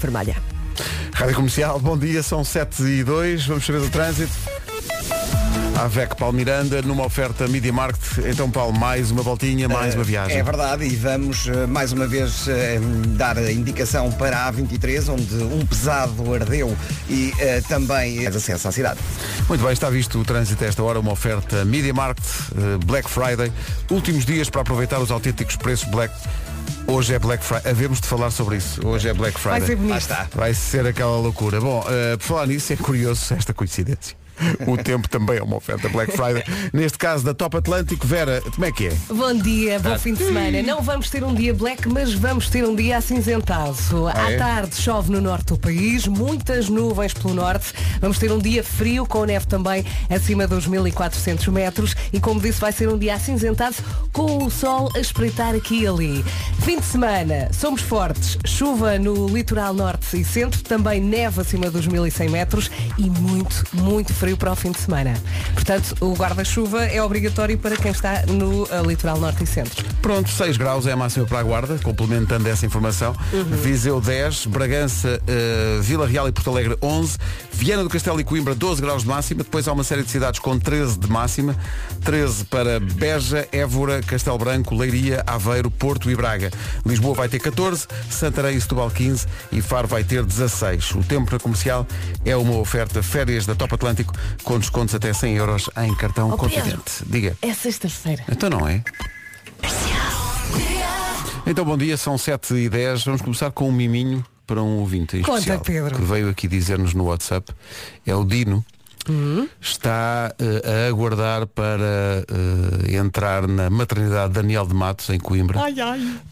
vermelha. Rádio Comercial, bom dia, são 7 e 2, vamos saber do trânsito. A VEC Paulo Miranda, numa oferta Media Market. Então, Paulo, mais uma voltinha, mais uma viagem. É verdade, e vamos eh, mais uma vez eh, dar a indicação para a A23, onde um pesado ardeu e eh, também acesso à cidade. Muito bem, está visto o trânsito a esta hora, uma oferta Media Market, eh, Black Friday. Últimos dias para aproveitar os autênticos preços Black. Hoje é Black Friday. Havemos de falar sobre isso. Hoje é Black Friday. Vai ser bonito. Vai ser aquela loucura. Bom, eh, por falar nisso, é curioso esta coincidência. O tempo também é uma oferta Black Friday. Neste caso da Top Atlântico, Vera, como é que é? Bom dia, bom fim de semana. Não vamos ter um dia black, mas vamos ter um dia acinzentado. À é? tarde chove no norte do país, muitas nuvens pelo norte. Vamos ter um dia frio, com neve também acima dos 1400 metros. E como disse, vai ser um dia acinzentado, com o sol a espreitar aqui e ali. Fim de semana, somos fortes. Chuva no litoral norte e centro, também neve acima dos 1100 metros e muito, muito frio para o fim de semana. Portanto, o guarda-chuva é obrigatório para quem está no eh, litoral norte e centro. Pronto, 6 graus é a máxima para a Guarda, complementando essa informação. Viseu 10, Bragança, eh, Vila Real e Porto Alegre 11, Viana do Castelo e Coimbra 12 graus de máxima, depois há uma série de cidades com 13 de máxima, 13 para Beja, Évora, Castelo Branco, Leiria, Aveiro, Porto e Braga. Lisboa vai ter 14, Santarém e Setúbal 15 e Faro vai ter 16. O tempo na comercial é uma oferta férias da Top Atlântico com descontos até 100 euros em cartão Oh. Continente. Diga. É sexta-feira. Então não é? Então bom dia, são 7 e 10 Vamos começar com um miminho para um ouvinte Conta, especial Pedro. Que veio aqui dizer-nos no WhatsApp É o Dino Hum? Está eh, a aguardar para eh, entrar na maternidade Daniel de Matos em Coimbra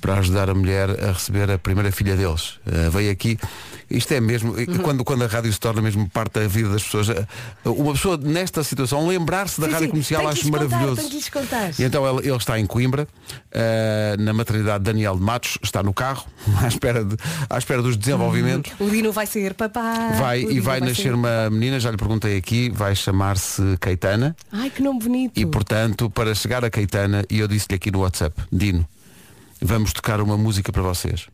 para ajudar a mulher a receber a primeira filha deles. Eh, veio aqui, isto é mesmo, Uhum. quando, quando a rádio se torna mesmo parte da vida das pessoas, uma pessoa nesta situação lembrar-se da Sim, rádio sim, comercial acho contar, maravilhoso. E então ele, ele está em Coimbra, na maternidade Daniel de Matos, está no carro, à espera, de, à espera dos desenvolvimentos. O Dino vai ser papá. Vai e Dino vai nascer ser- uma menina, já lhe perguntei aqui, vai chamar-se Caetana Ai, que nome bonito. e portanto para chegar a Caetana e eu disse-lhe aqui no WhatsApp, Dino, vamos tocar uma música para vocês.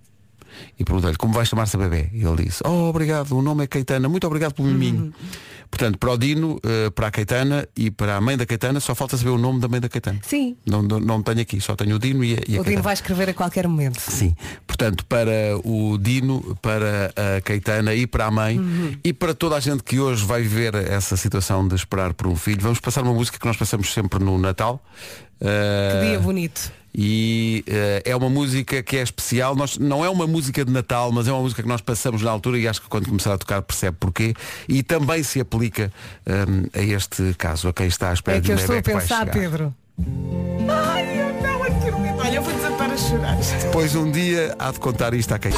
E perguntei-lhe como vai chamar-se a bebê? E ele disse, oh obrigado, o nome é Caetana, muito obrigado pelo miminho. Uhum. Portanto, para o Dino, eh, para a Caetana e para a mãe da Caetana, só falta saber o nome da mãe da Caetana. Sim. Não, não, não tenho aqui, só tenho o Dino e a, e a O Dino Caetana. vai escrever a qualquer momento. Sim. Portanto, para o Dino, para a Caetana e para a mãe Uhum. e para toda a gente que hoje vai viver essa situação de esperar por um filho, vamos passar uma música que nós passamos sempre no Natal. Que dia bonito. E uh, é uma música que é especial. Nós, não é uma música de Natal, mas é uma música que nós passamos na altura e acho que quando começar a tocar percebe porquê. E também se aplica um, a este caso, a quem está à espera É de que eu um estou a bebé que vai pensar, chegar. Pedro. Ai, eu não acredito. Olha, eu vou desatar a chorar. Pois um dia há de contar isto a quem.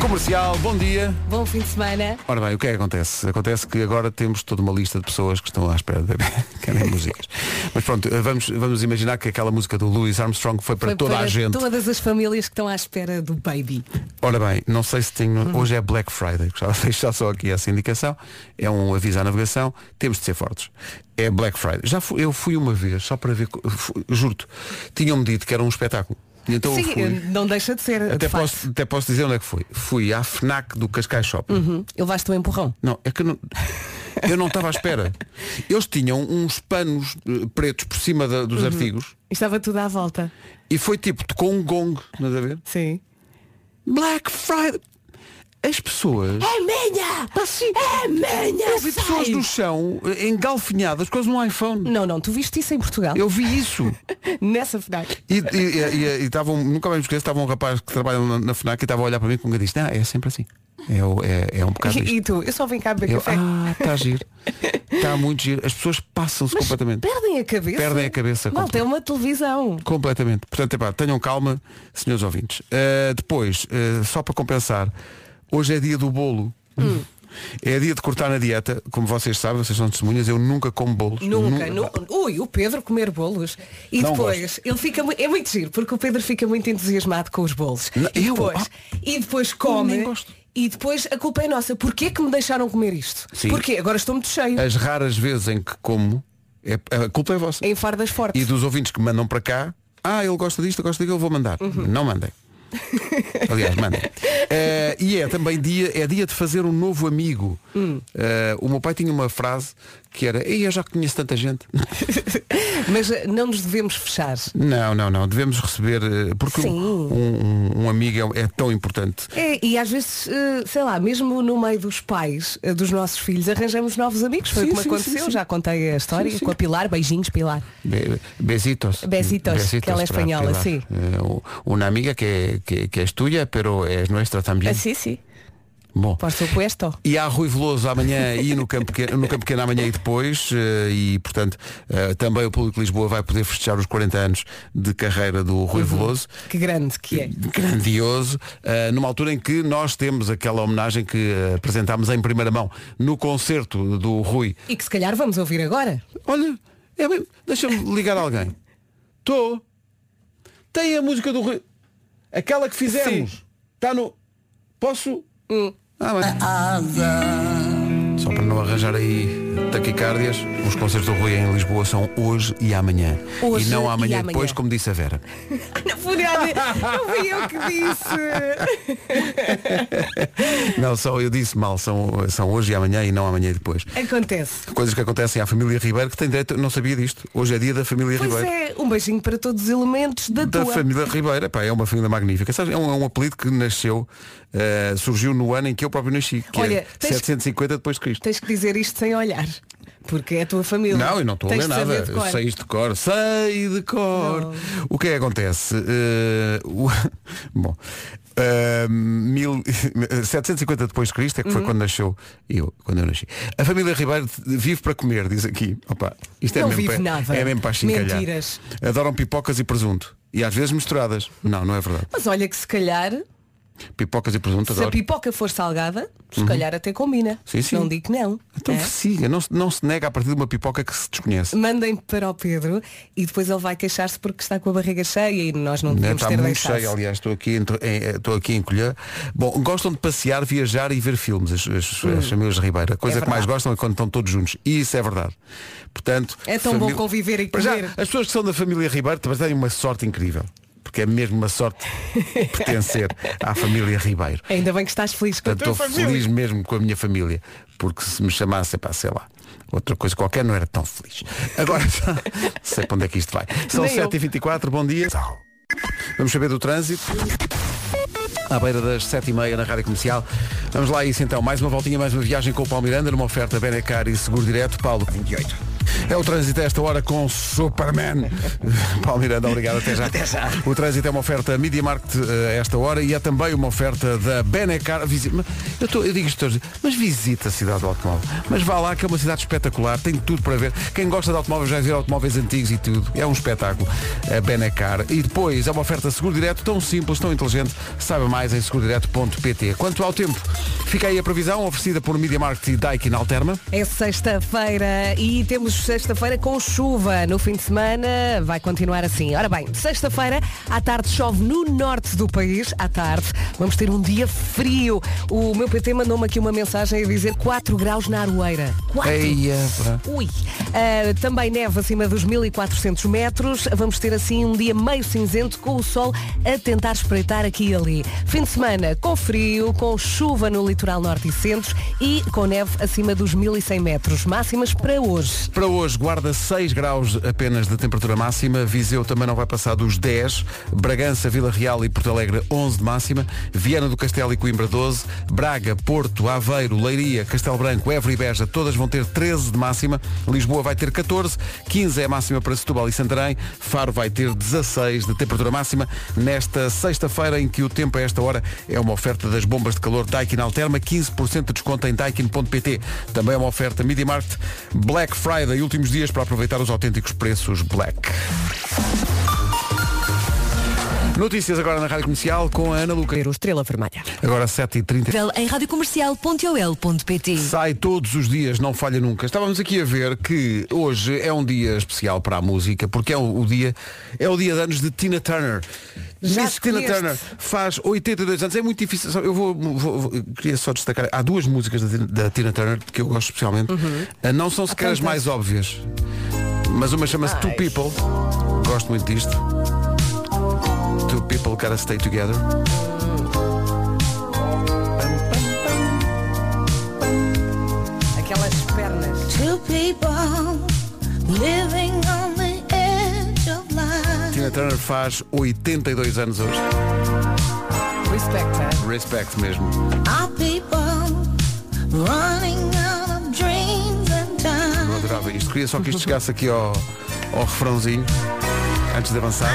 Comercial, bom dia. Bom fim de semana. Ora bem, o que é que acontece? Acontece que agora temos toda uma lista de pessoas que estão à espera de querem músicas. Mas pronto, vamos, vamos imaginar que aquela música do Louis Armstrong foi para Foi toda para a gente. todas as famílias que estão à espera do baby. Ora bem, não sei se tenho. Uhum. Hoje é Black Friday, gostava de deixar só aqui essa indicação. É um aviso à navegação, temos de ser fortes. É Black Friday. Já fui, eu fui uma vez, só para ver, juro-te, tinham-me dito que era um espetáculo. Então Sim, fui. não deixa de ser. Até de posso, até posso dizer onde é que foi. Fui à FNAC do Cascais Shopping. Uhum. Ele vais-te um empurrão. Não, é que eu não, eu não estava à espera. Eles tinham uns panos eh, pretos por cima da- Uhum. dos artigos E Estava tudo à volta. e foi tipo, tocou um gong, estás a ver? Sim. Black Friday. As pessoas. É minha! Assim, É minha! eu vi pessoas no chão eh, engalfinhadas, quase num iPhone. Não, não, tu viste isso em Portugal? Eu vi isso. Nessa FNAC. E, estavam, nunca mais me esqueço, estava um rapaz que trabalha na, na FNAC e estava a olhar para mim com um disse, não, é sempre assim. É, é, é um bocado. E, e tu? Eu só vim cá beber Eu, café. ah, está giro. Está muito giro. As pessoas passam-se completamente. Perdem a cabeça. Perdem a cabeça Mal, tem uma televisão. Completamente. Portanto, epá, tenham calma, senhores ouvintes. Uh, depois, uh, só para compensar, hoje é dia do bolo. Hum. É dia de cortar na dieta, como vocês sabem, vocês são testemunhas, eu nunca como bolos. Nunca, Nu- nu- Ui, o Pedro comer bolos. E Não depois, ele fica é muito giro, porque o Pedro fica muito entusiasmado com os bolos. Não, e, eu? depois, Ah. e depois come. gosto. E depois a culpa é nossa. Porquê que me deixaram comer isto? Sim. Porquê? Agora estou muito cheio. As raras vezes em que como, é, a culpa é vossa. Em fardas fortes. E dos ouvintes que mandam para cá, ah, ele gosta disto, eu gosto daquilo, vou mandar. Uhum. Não mandem. Aliás, mandem. Eh, e é também dia, é dia de fazer um novo amigo. Eh, o meu pai tinha uma frase que era, Ei, eu já conheço tanta gente. Mas eh, não nos devemos fechar. não, não, não. Devemos receber, eh, porque Sim. um, um- um amigo é, é tão importante. É, e às vezes, eh, sei lá, mesmo no meio dos pais dos nossos filhos, arranjamos novos amigos. Foi Sim, como sim, aconteceu, sim, sim. já contei a história Sim, sim. com a Pilar. Beijinhos, Pilar. Be- Besitos. Besitos, que ela é espanhola, Pilar. sí. Eh, u- una amiga que, que, que es tuya, pero es nuestra también. sim, sim. Bom. Por supuesto. E há Rui Veloso amanhã e no Campo Pequeno, no Campo Pequeno amanhã e depois eh, e portanto eh, também o público de Lisboa vai poder festejar os 40 anos de carreira do Rui Uhum. Veloso Que grande que é. grandioso eh, numa altura em que nós temos aquela homenagem que apresentámos em primeira mão no concerto do Rui E que se calhar vamos ouvir agora. olha é bem, deixa-me ligar alguém estou tem a música do Rui aquela que fizemos está no posso ah, bem. Só para não arranjar aí taquicardias, os concertos do Rui em Lisboa são hoje e amanhã. Hoje e não e amanhã, amanhã. depois, como disse a Vera. Não fui nada. Não fui eu que disse. Não, só eu disse mal, são, são hoje e amanhã e não amanhã e depois. Acontece. Coisas que acontecem à família Ribeiro que tem direito, não sabia disto. Hoje é dia da família Pois Ribeiro. é, um beijinho para todos os elementos da, Da tua. família Ribeiro, Epá, é uma família magnífica. É, um, é um apelido que nasceu, eh, surgiu no ano em que eu próprio nasci, que Olha, é tens- 750 depois de Cristo. Tes que dizer isto sem olhar. Porque é a tua família. Não, eu não estou a ler nada. de cor. sei de cor. Sei de cor. Não. O que é que acontece? Eh, o- Bom. eh, mil- 750 depois de Cristo é que foi Uhum. quando nasceu eu, quando eu nasci. A família Ribeiro vive para comer, diz aqui. Opa, isto é Não mesmo vive para, nada. É mesmo para chincalhar. Mentiras. Adoram pipocas e presunto. E às vezes misturadas. Não, não é verdade. Mas olha que se calhar, Pipocas e presunto se a adoro. pipoca for salgada, se calhar até combina. Sim, sim. Não digo que não. Então É? siga, não, se- não se nega a partir de uma pipoca que se desconhece. Mandem para o Pedro e depois ele vai queixar-se porque está com a barriga cheia e nós não Né, devemos Está ter muito deixado. cheio, aliás, estou aqui, em- em- estou aqui a encolher. Bom, gostam de passear, viajar e ver filmes, as, as, as famílias de Ribeira. A coisa É que mais verdade. gostam é quando estão todos juntos. E isso é verdade. Portanto, É tão bom conviver e Para já, comer. as pessoas que são da família Ribeiro também têm uma sorte incrível. Porque é mesmo uma sorte pertencer à família Ribeiro. Ainda bem que estás feliz com a Portanto, tua estou família. feliz mesmo com a minha família. Porque se me chamasse, pá, sei lá, outra coisa qualquer, não era tão feliz. Agora, sei para onde é que isto vai. São Nem eu. 7h24, bom dia. Vamos saber do trânsito. À beira das 7h30 na Rádio Comercial. Vamos lá isso então. Mais uma voltinha, mais uma viagem com o Paulo Miranda, numa oferta Benecar e Seguro Direto. Paulo. 28. É o trânsito a esta hora com Superman. Paulo Miranda, obrigado. Até já. Até já. O trânsito é uma oferta Media Market eh, a esta hora e é também uma oferta da Benecar. Eu, tô- eu digo isto todos, mas visita a cidade do automóvel. Mas vá lá que é uma cidade espetacular, tem tudo para ver. Quem gosta de automóveis vai ver automóveis antigos e tudo. É um espetáculo. A Benecar. E depois é uma oferta seguro direto tão simples, tão inteligente. Saiba mais em segurodireto.pt. Quanto ao tempo, fica aí a previsão oferecida por Media Market e Daikin Alterma. É sexta-feira e temos sexta-feira com chuva. No fim de semana vai continuar assim. Ora bem, sexta-feira à tarde chove no norte do país. À tarde vamos ter um dia frio. O meu PT mandou-me aqui uma mensagem a dizer 4 graus na Aroeira. 4. Eia. Ui. Ah, também neve acima dos 1400 metros. Vamos ter assim um dia meio cinzento com o sol a tentar espreitar aqui e ali. Fim de semana com frio, com chuva no litoral norte e centro e com neve acima dos 1100 metros. Máximas para hoje. Para hoje, Guarda 6 graus apenas de temperatura máxima. Viseu também não vai passar dos 10. Bragança, Vila Real e Porto Alegre 11 de máxima. Viana do Castelo e Coimbra 12. Braga, Porto, Aveiro, Leiria, Castelo Branco, Évora e Beja, todas vão ter 13 de máxima. Lisboa vai ter 14. 15 é a máxima para Setúbal e Santarém. Faro vai ter 16 de temperatura máxima. Nesta sexta-feira em que o tempo a esta hora é uma oferta das bombas de calor Daikin Alterma. 15% de desconto em daikin.pt. Também é uma oferta Media Market. Black Friday, últimos dias para aproveitar os autênticos preços Black. Notícias agora na Rádio Comercial com a Ana Luca. O Estrela Vermelha. Agora 7h30. em radiocomercial.ol.pt Sai todos os dias, não falha nunca. Estávamos aqui a ver que hoje é um dia especial para a música, porque é o, o dia é o dia de anos de Tina Turner. Já Miss Tina? Turner faz 82 anos. É muito difícil. Eu vou, vou- vou- queria só destacar. Há duas músicas da, Tina- da Tina Turner que eu gosto especialmente. Ah, Não são sequer as mais óbvias. Mas uma chama-se Two. People. Gosto muito disto. Two people gotta stay together. Aquelas pernas. Two people living on the edge of life. Tina Turner faz 82 anos hoje. Respect, hein? Respect mesmo. Our people running out of dreams and time. Eu adorava isto. Queria só que isto chegasse aqui ao, ao refrãozinho antes de avançar.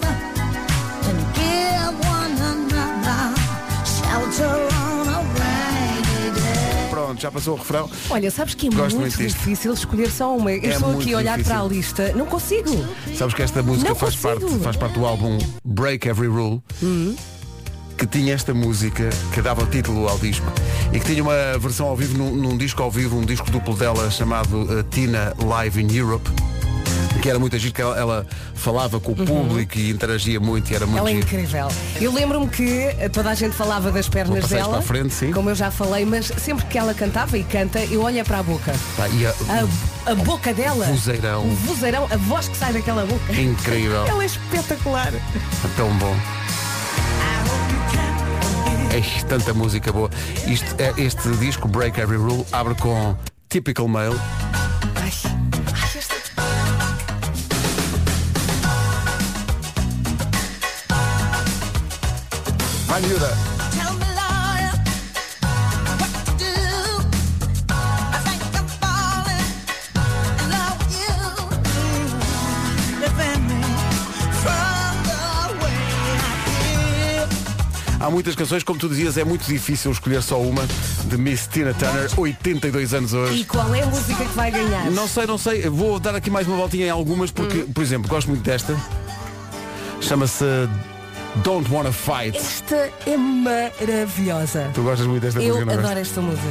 já passou o refrão. Olha, sabes que é Gosto muito muito difícil escolher só uma. Eu É estou aqui a olhar difícil. para a lista. Não consigo. Sabes que esta música Não faz consigo. parte, faz parte do álbum Break Every Rule, que tinha esta música que dava título ao disco e que tinha uma versão ao vivo num, num disco ao vivo, um disco duplo dela chamado uh, Tina Live in Europe. Que era muito agir, que ela, ela falava com o público e interagia muito e era muito Ela é giro. incrível. Eu lembro-me que toda a gente falava das pernas dela. para frente, sim. Como eu já falei, mas sempre que ela cantava e canta, eu olho para a boca. Pá, e a- A, a boca dela. Vozeirão. O vozeirão, a voz que sai daquela boca. incrível, Ela é espetacular. tão bom. Ei, tanta música boa. Isto, é- este disco, Break Every Rule, abre com Typical Male. Ai, I feel. Há muitas canções, como tu dizias, é muito difícil escolher só uma de Miss Tina Turner, 82 anos E hoje. qual é a música que vai ganhar? Não sei, não sei, vou dar aqui mais uma voltinha em algumas, porque, por exemplo, gosto muito desta. Chama-se Don't Wanna Fight. Esta é maravilhosa. Tu gostas muito desta Eu música, não adoro esta música.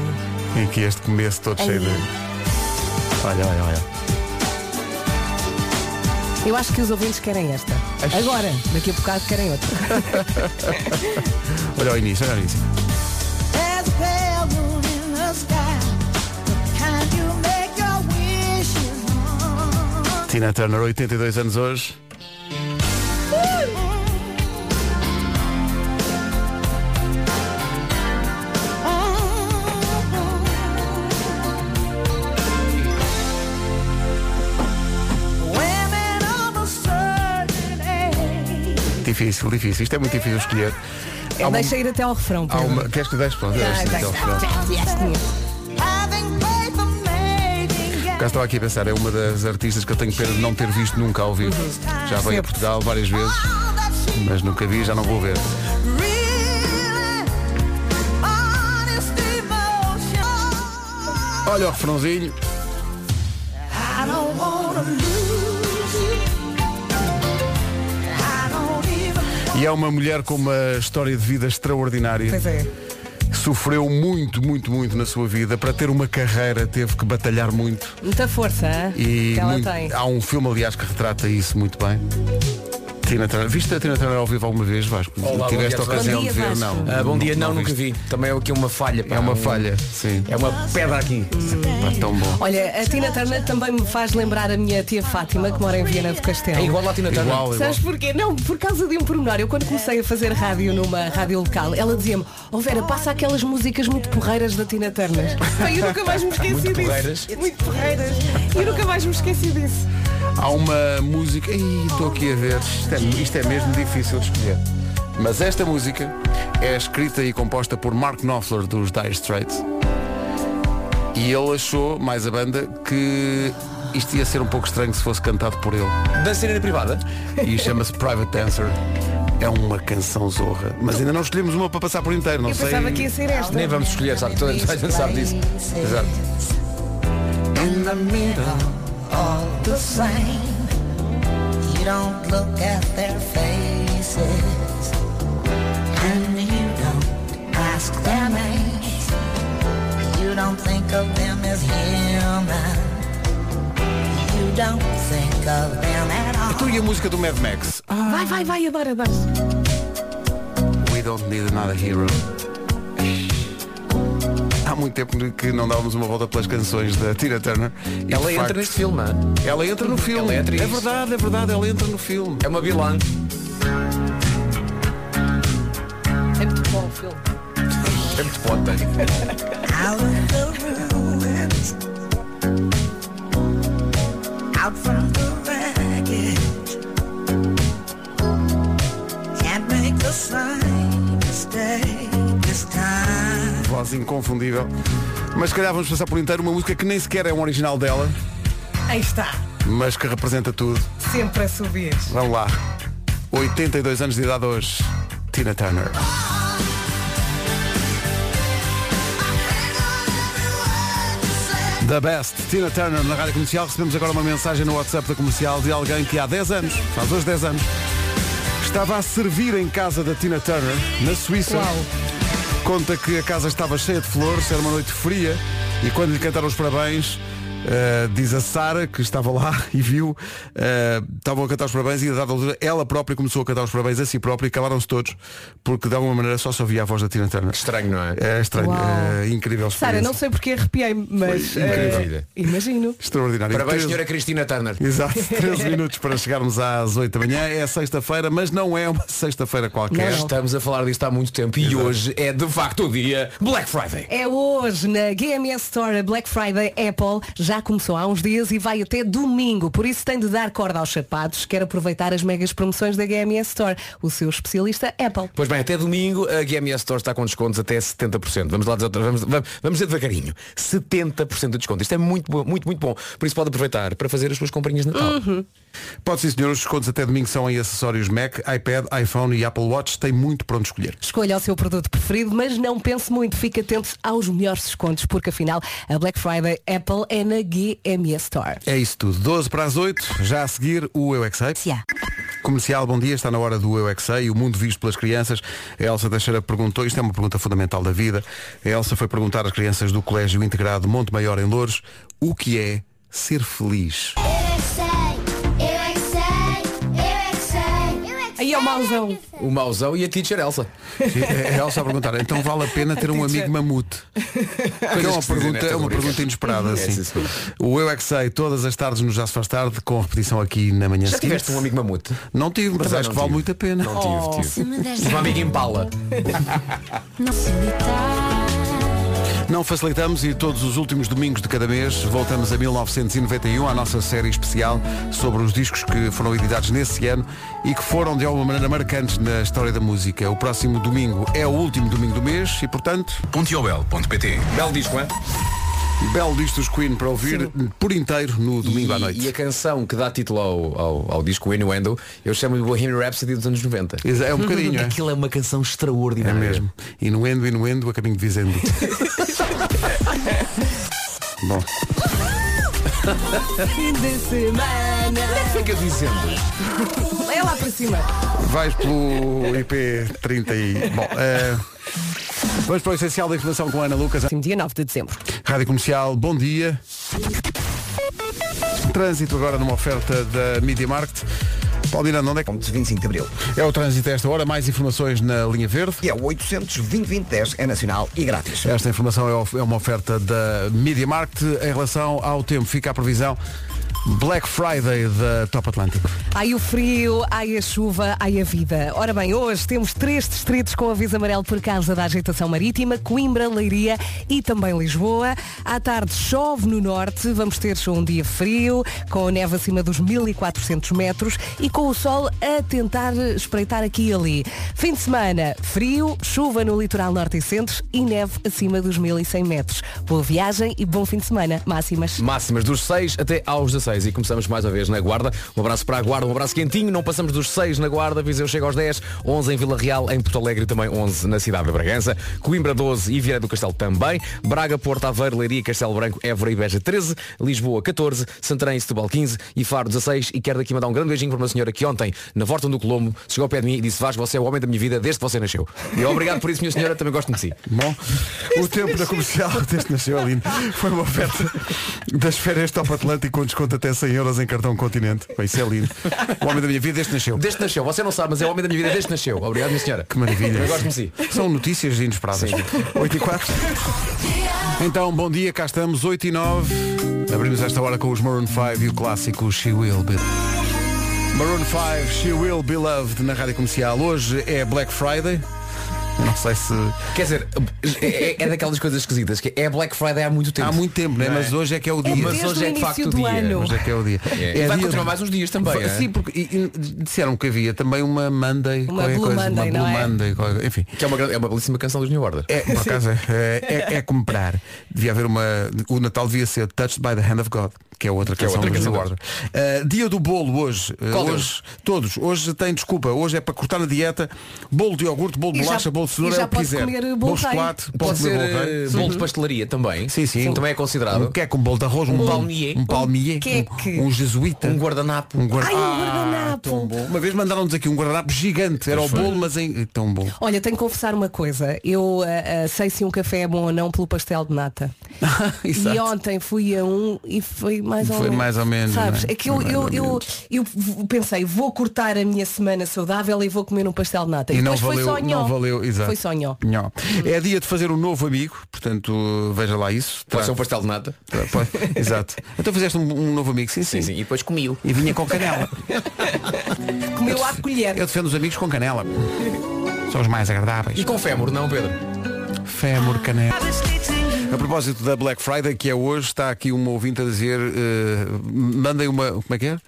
é? E aqui este começo todo cheio de. Olha, olha, olha. Eu acho que os ouvintes querem esta. Agora, daqui a bocado querem outra. Olha o início, olha o início. Tina Turner, 82 anos hoje. Difícil, difícil. Isto é muito difícil escolher. Há uma- Deixa ir até ao refrão. há Pedro. uma... Queres que deixe? Pronto, deixa até ao mating Cá estava aqui a pensar, é uma das artistas que eu tenho pena de não ter visto nunca ao vivo. Já veio a. Portugal várias vezes, mas nunca vi, já não vou ver. Olha o refrãozinho. I don't wanna E é uma mulher com uma história de vida extraordinária. Pois é. Sofreu muito, muito, muito na sua vida. Para ter uma carreira teve que batalhar muito. Muita força, hein? E que ela muito- tem. há um filme, aliás, que retrata isso muito bem. Tina Turner. Viste a Tina Turner ao vivo alguma vez, Vasco? Olá, Tiveste a dia, ocasião Bom de dia, ver? Vasco. Não. Ah, bom dia, não, viste. nunca vi. Também é aqui uma falha. pá, É uma um- falha, sim. É uma pedra aqui. Pá, tão bom. Olha, a Tina Turner também me faz lembrar a minha tia Fátima, que mora em Viena do Castelo. É igual a Tina Turner. Igual, igual. Sabes porquê? Não, por causa de um pormenor. Eu quando comecei a fazer rádio numa rádio local, ela dizia-me, oh Vera, passa aquelas músicas muito porreiras da Tina Turner. Bem, eu nunca mais me esqueci Muito disso. porreiras. Muito porreiras. Eu nunca mais me esqueci disso. Há uma música. Ih, estou aqui a ver. Isto é, isto é mesmo difícil de escolher. Mas esta música é escrita e composta por Mark Knopfler dos Dire Straits. E ele achou, mais a banda, que isto ia ser um pouco estranho se fosse cantado por ele. Dançarina privada? E chama-se Private Dancer. É uma canção zorra. Mas ainda não escolhemos uma para passar por inteiro, não Eu sei. pensava que ia ser esta. Nem vamos escolher, sabe? Toda a gente sabe disso. Exato. In the middle, all the same. You don't look at their faces, and you don't ask their names. You don't think of them as human. You don't think of them at all. Tu e a música do Mad Max? Ah, Vai, vai, vai, adoro, adoro. We don't need another hero. Há muito tempo que não dávamos uma volta pelas canções da Tina Turner. E, Ela entra facto, neste filme. hã? Ela entra no filme. Ela é atriz. é verdade, é verdade, ela entra no filme. É uma vilã. É muito bom o filme. É muito ponta. Out of the ruins. Out from the wreckage. Can't make the same mistake. Voz inconfundível. Mas se calhar vamos passar por inteiro uma música que nem sequer é um original dela, Aí está. mas que representa tudo. Sempre a subir. Vamos lá. 82 anos de idade hoje. Tina Turner. The Best, Tina Turner na Rádio Comercial. Recebemos agora uma mensagem no WhatsApp da Comercial de alguém que há 10 anos, faz hoje 10 anos, estava a servir em casa da Tina Turner, na Suíça. Conta que a casa estava cheia de flores, era uma noite fria e quando lhe cantaram os parabéns, eh, diz a Sara, que estava lá e viu, eh, estavam a cantar os parabéns e a dada altura ela própria começou a cantar os parabéns a si própria e calaram-se todos, porque de alguma maneira só se ouvia a voz da Tina Turner. Estranho, não é? É estranho, é incrível. Sara, não sei porque arrepiei-me, mas eh, imagino. Extraordinário. Parabéns, 13 senhora Cristina Turner. Exato, 13 minutos para chegarmos às 8 da manhã. É sexta-feira, mas não é uma sexta-feira qualquer. Não. Estamos a falar disto há muito tempo e hoje é de facto o dia Black Friday. É hoje na GMS Store Black Friday Apple. Já começou há uns dias e vai até domingo. Por isso tem de dar corda aos sapatos. Quer aproveitar as megas promoções da GMS Store. O seu especialista Apple. Pois bem, até domingo a GMS Store está com descontos até 70%. Vamos lá vamos, vamos, vamos dizer devagarinho. 70% de desconto. Isto é muito bom, muito, muito bom. Por isso pode aproveitar para fazer as suas comprinhas de Natal. Pode sim, senhor. Os descontos até domingo são em acessórios Mac, iPad, iPhone e Apple Watch. Tem muito pronto escolher. Escolha o seu produto preferido, mas não pense muito. Fique atento aos melhores descontos, porque afinal a Black Friday Apple é na GMS Store. É isso tudo. 12 para as 8. Já a seguir o Eu é. Comercial, bom dia. Está na hora do Eu é. O mundo visto pelas crianças. A Elsa Teixeira perguntou. Isto é uma pergunta fundamental da vida. A Elsa foi perguntar às crianças do Colégio Integrado Monte Maior em Louros o que é ser feliz. Eu é que sei, eu mauzão. O Mauzão e a Teacher Elsa. A Elsa a perguntar, então vale a pena ter um amigo mamute? Que é uma se pergunta, é uma pergunta inesperada, É, assim. sim, sim. O Eu é que sei, todas as tardes no Já se faz tarde, com repetição aqui na manhã Já seguinte. tiveste um amigo mamute? Não tive, mas acho que vale tive. muito a pena. Não tive. Se deres Tive um amigo Impala. não facilitar. Não facilitamos e todos os últimos domingos de cada mês voltamos a 1991, à nossa série especial sobre os discos que foram editados nesse ano e que foram de alguma maneira marcantes na história da música. O próximo domingo é o último domingo do mês e, portanto, Pontiobel.pt Belo disco, é? Belo disco dos Queen para ouvir por inteiro no domingo e, à noite. E a canção que dá título ao, ao, ao disco Innuendo, eu chamo de Bohemian Rhapsody dos anos 90. Exa- É um bocadinho, é? Aquilo é uma canção É extraordinária. mesmo. Inuendo, inuendo, a caminho de Vizendo. Bom, Fim de semana. Fica dizendo. É lá para cima. vais pelo IP 30 e... Bom, eh, vamos para o essencial da informação com a Ana Lucas. Dia 9 de dezembro. Rádio Comercial, bom dia. Trânsito agora numa oferta da Media Market. Paulo Miranda, onde é que De 25 de Abril. é o trânsito a esta hora? Mais informações na linha verde. E é o 800 2010 é nacional e grátis. Esta informação é é uma oferta da Media Market. Em relação ao tempo, fica a previsão Black Friday da Top Atlântico. Ai o frio, ai a chuva, ai a vida. Ora bem, hoje temos três distritos com aviso amarelo por causa da agitação marítima, Coimbra, Leiria e também Lisboa. À tarde chove no norte, vamos ter um dia frio, com neve acima dos 1400 metros e com o sol a tentar espreitar aqui e ali. Fim de semana, frio, chuva no litoral norte e centro e neve acima dos 1100 metros. Boa viagem e bom fim de semana. Máximas. Máximas dos 6 até aos 16 e começamos mais uma vez na Guarda. Um abraço para a Guarda, um abraço quentinho. Não passamos dos 6 na Guarda, Viseu chega aos 10, 11 em Vila Real, em Porto Alegre também 11 na cidade de Bragança. Coimbra 12 e Vieira do Castelo também. Braga, Porto Aveiro, Leiria, Castelo Branco, Évora e Beja 13. Lisboa 14, Santarém e Setúbal 15 e Faro 16. E quero daqui mandar um grande beijinho para uma senhora que ontem, na volta do Colombo, chegou ao pé de mim e disse Vasco, você é o homem da minha vida desde que você nasceu. E obrigado por isso, minha senhora, também gosto de si. Bom, o tempo da comercial desde nasceu ali foi uma oferta das férias Top Atlântico com desconto até 100 euros em cartão continente. Bem, isso é lindo. O homem da minha vida desde nasceu. Desde que nasceu, você não sabe, mas é o homem da minha vida desde que nasceu. Obrigado, minha senhora. Que maravilha. Eu gosto de si. São notícias inesperadas. 8 e 4. Então, bom dia, cá estamos, 8 e 9. Abrimos esta hora com os Maroon 5 e o clássico She Will Be. Maroon 5, She Will Be Loved na rádio comercial. Hoje é Black Friday. Não sei se. Quer dizer, é, é daquelas coisas esquisitas que é Black Friday há muito tempo. Há muito tempo, né? Não é? mas hoje é que é o dia. É Mas hoje é de facto início o do dia. ano. Hoje é que é o dia. É. É E vai dia- continuar mais uns dias também. É? Sim, porque e- e disseram que havia também uma Monday, Uma qualquer Blue coisa, Monday, uma não Blue é? Monday, qualquer- enfim. Que é uma, é uma belíssima canção dos New Order. É, por acaso é, é, é comprar. Devia haver uma. O Natal devia ser Touched by the Hand of God, que é outra Que é canção outra do canção Order. Uh, dia do bolo hoje. Uh, Qual hoje todos. Hoje tem desculpa. Hoje é para cortar na dieta. Bolo de iogurte, bolo de já- bolacha, bolo de cenoura, é o que pode quiser. comer bolo bolo de chocolate, Pode comer ser bolo eh, bolo de pastelaria também. Sim, sim. Também é considerado. Um que é com bolo de arroz, um, palmier. um palmier, Um queque. um, um jesuíta. Um guardanapo. Um guarda- Ai, um Ah, guardanapo. bom. Uma vez mandaram-nos aqui um guardanapo gigante. Era o bolo, mas em. Tão bom. Olha, tenho que confessar uma coisa. Eu ah, ah, sei se um café é bom ou não pelo pastel de nata. E ontem fui a um e foi mais ou Foi menos. mais ou menos, Sabes? não é? É que eu, eu, ou eu, eu pensei, vou cortar a minha semana saudável e vou comer um pastel de nata. E não depois valeu, foi só nhó. não valeu, exato. Foi só nhó. Nhó. É dia de fazer um novo amigo, portanto, veja lá isso. Pode ser um pastel de nata. Exato. Então fizeste um, um novo amigo, sim, sim. Sim, sim. E depois comi-o. E vinha com canela. Comeu à colher. Eu defendo os amigos com canela. São os mais agradáveis. E com fémur, não, Pedro? Fémur, canela. A propósito da Black Friday, que é hoje, está aqui uma ouvinte a dizer, eh, mandem uma. Como é que é?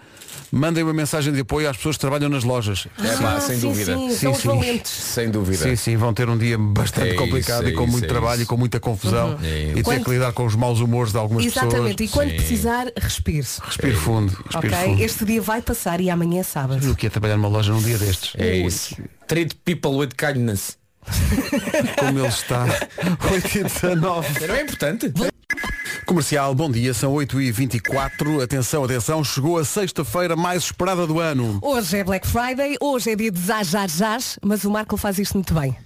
Mandem uma mensagem de apoio às pessoas que trabalham nas lojas. É pá, Ah, sem sim, dúvida. Sim, Sim, são os sim. valentes. Sem dúvida. Sim, sim, vão ter um dia bastante É isso, complicado é e com isso, muito é trabalho isso. e com muita confusão. É E ter Quando- que lidar com os maus humores de algumas Exatamente. E pessoas. quando Sim. precisar, respire-se. Respire fundo. Respire Ok? fundo. Este dia vai passar e amanhã é sábado. O que é trabalhar numa loja num dia destes? É isso. Treat people with kindness. Como ele está. 8 e 19. Não é importante? Comercial, bom dia, são 8h24. Atenção, atenção, chegou a sexta-feira mais esperada do ano. Hoje é Black Friday, hoje é dia de zás, mas o Marco faz isto muito bem.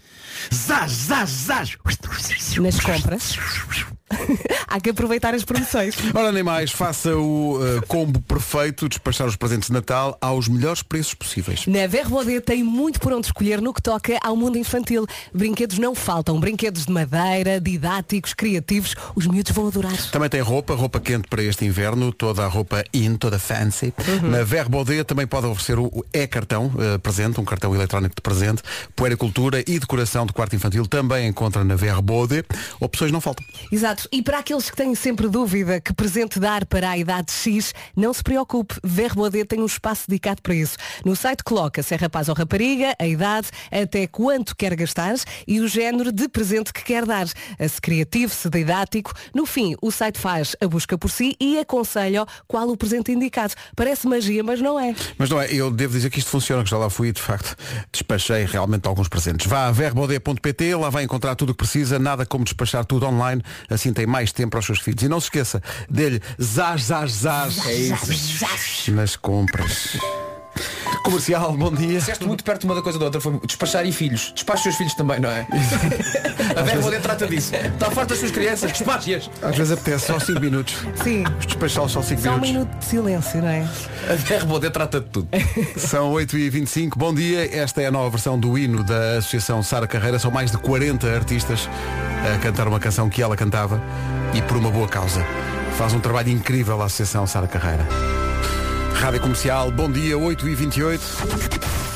Zaz, zaz, zaz. Nas compras. Há que aproveitar as promoções. Ora, nem mais, faça o eh, combo perfeito, despachar os presentes de Natal aos melhores preços possíveis. Na Verbodê tem muito por onde escolher no que toca ao mundo infantil. Brinquedos não faltam. Brinquedos de madeira, didáticos, criativos. Os miúdos vão adorar. Também tem roupa, roupa quente para este inverno, toda a roupa in, toda fancy. Na Verbodê também pode oferecer o e-cartão eh, presente, um cartão eletrónico de presente, puericultura e decoração de quarto infantil também encontra na Verbodê. Opções não faltam. Exato. E para aqueles que têm sempre dúvida que presente dar para a idade X, não se preocupe. Verbodê tem um espaço dedicado para isso. No site coloca se é rapaz ou rapariga, a idade, até quanto quer gastar e o género de presente que quer dar. Se criativo, se didático. No fim, o site faz a busca por si e aconselha qual o presente indicado. Parece magia, mas não é. Mas não é, eu devo dizer que isto funciona, que já lá fui e de facto despachei realmente alguns presentes. Vá a verbode.pt, lá vai encontrar tudo o que precisa, nada como despachar tudo online, assim tem mais tempo para os seus filhos. E não se esqueça, dele zaz, zaz, zaz, é isso. nas compras. Comercial, bom dia. Disseste muito perto uma da coisa da outra, foi despachar e filhos. Despache os seus filhos também, não é? A Verbolia trata disso. Está farta das suas crianças, despache-as. Às vezes apetece só 5 minutos. Sim. Despachá-los só 5 Só um minutos. minuto de silêncio, não é? A Verbolia trata de tudo. São 8h25, bom dia. Esta é a nova versão do hino da Associação Sara Carreira. São mais de 40 artistas a cantar uma canção que ela cantava e por uma boa causa. Faz um trabalho incrível a Associação Sara Carreira. Rádio Comercial, bom dia, 8h28.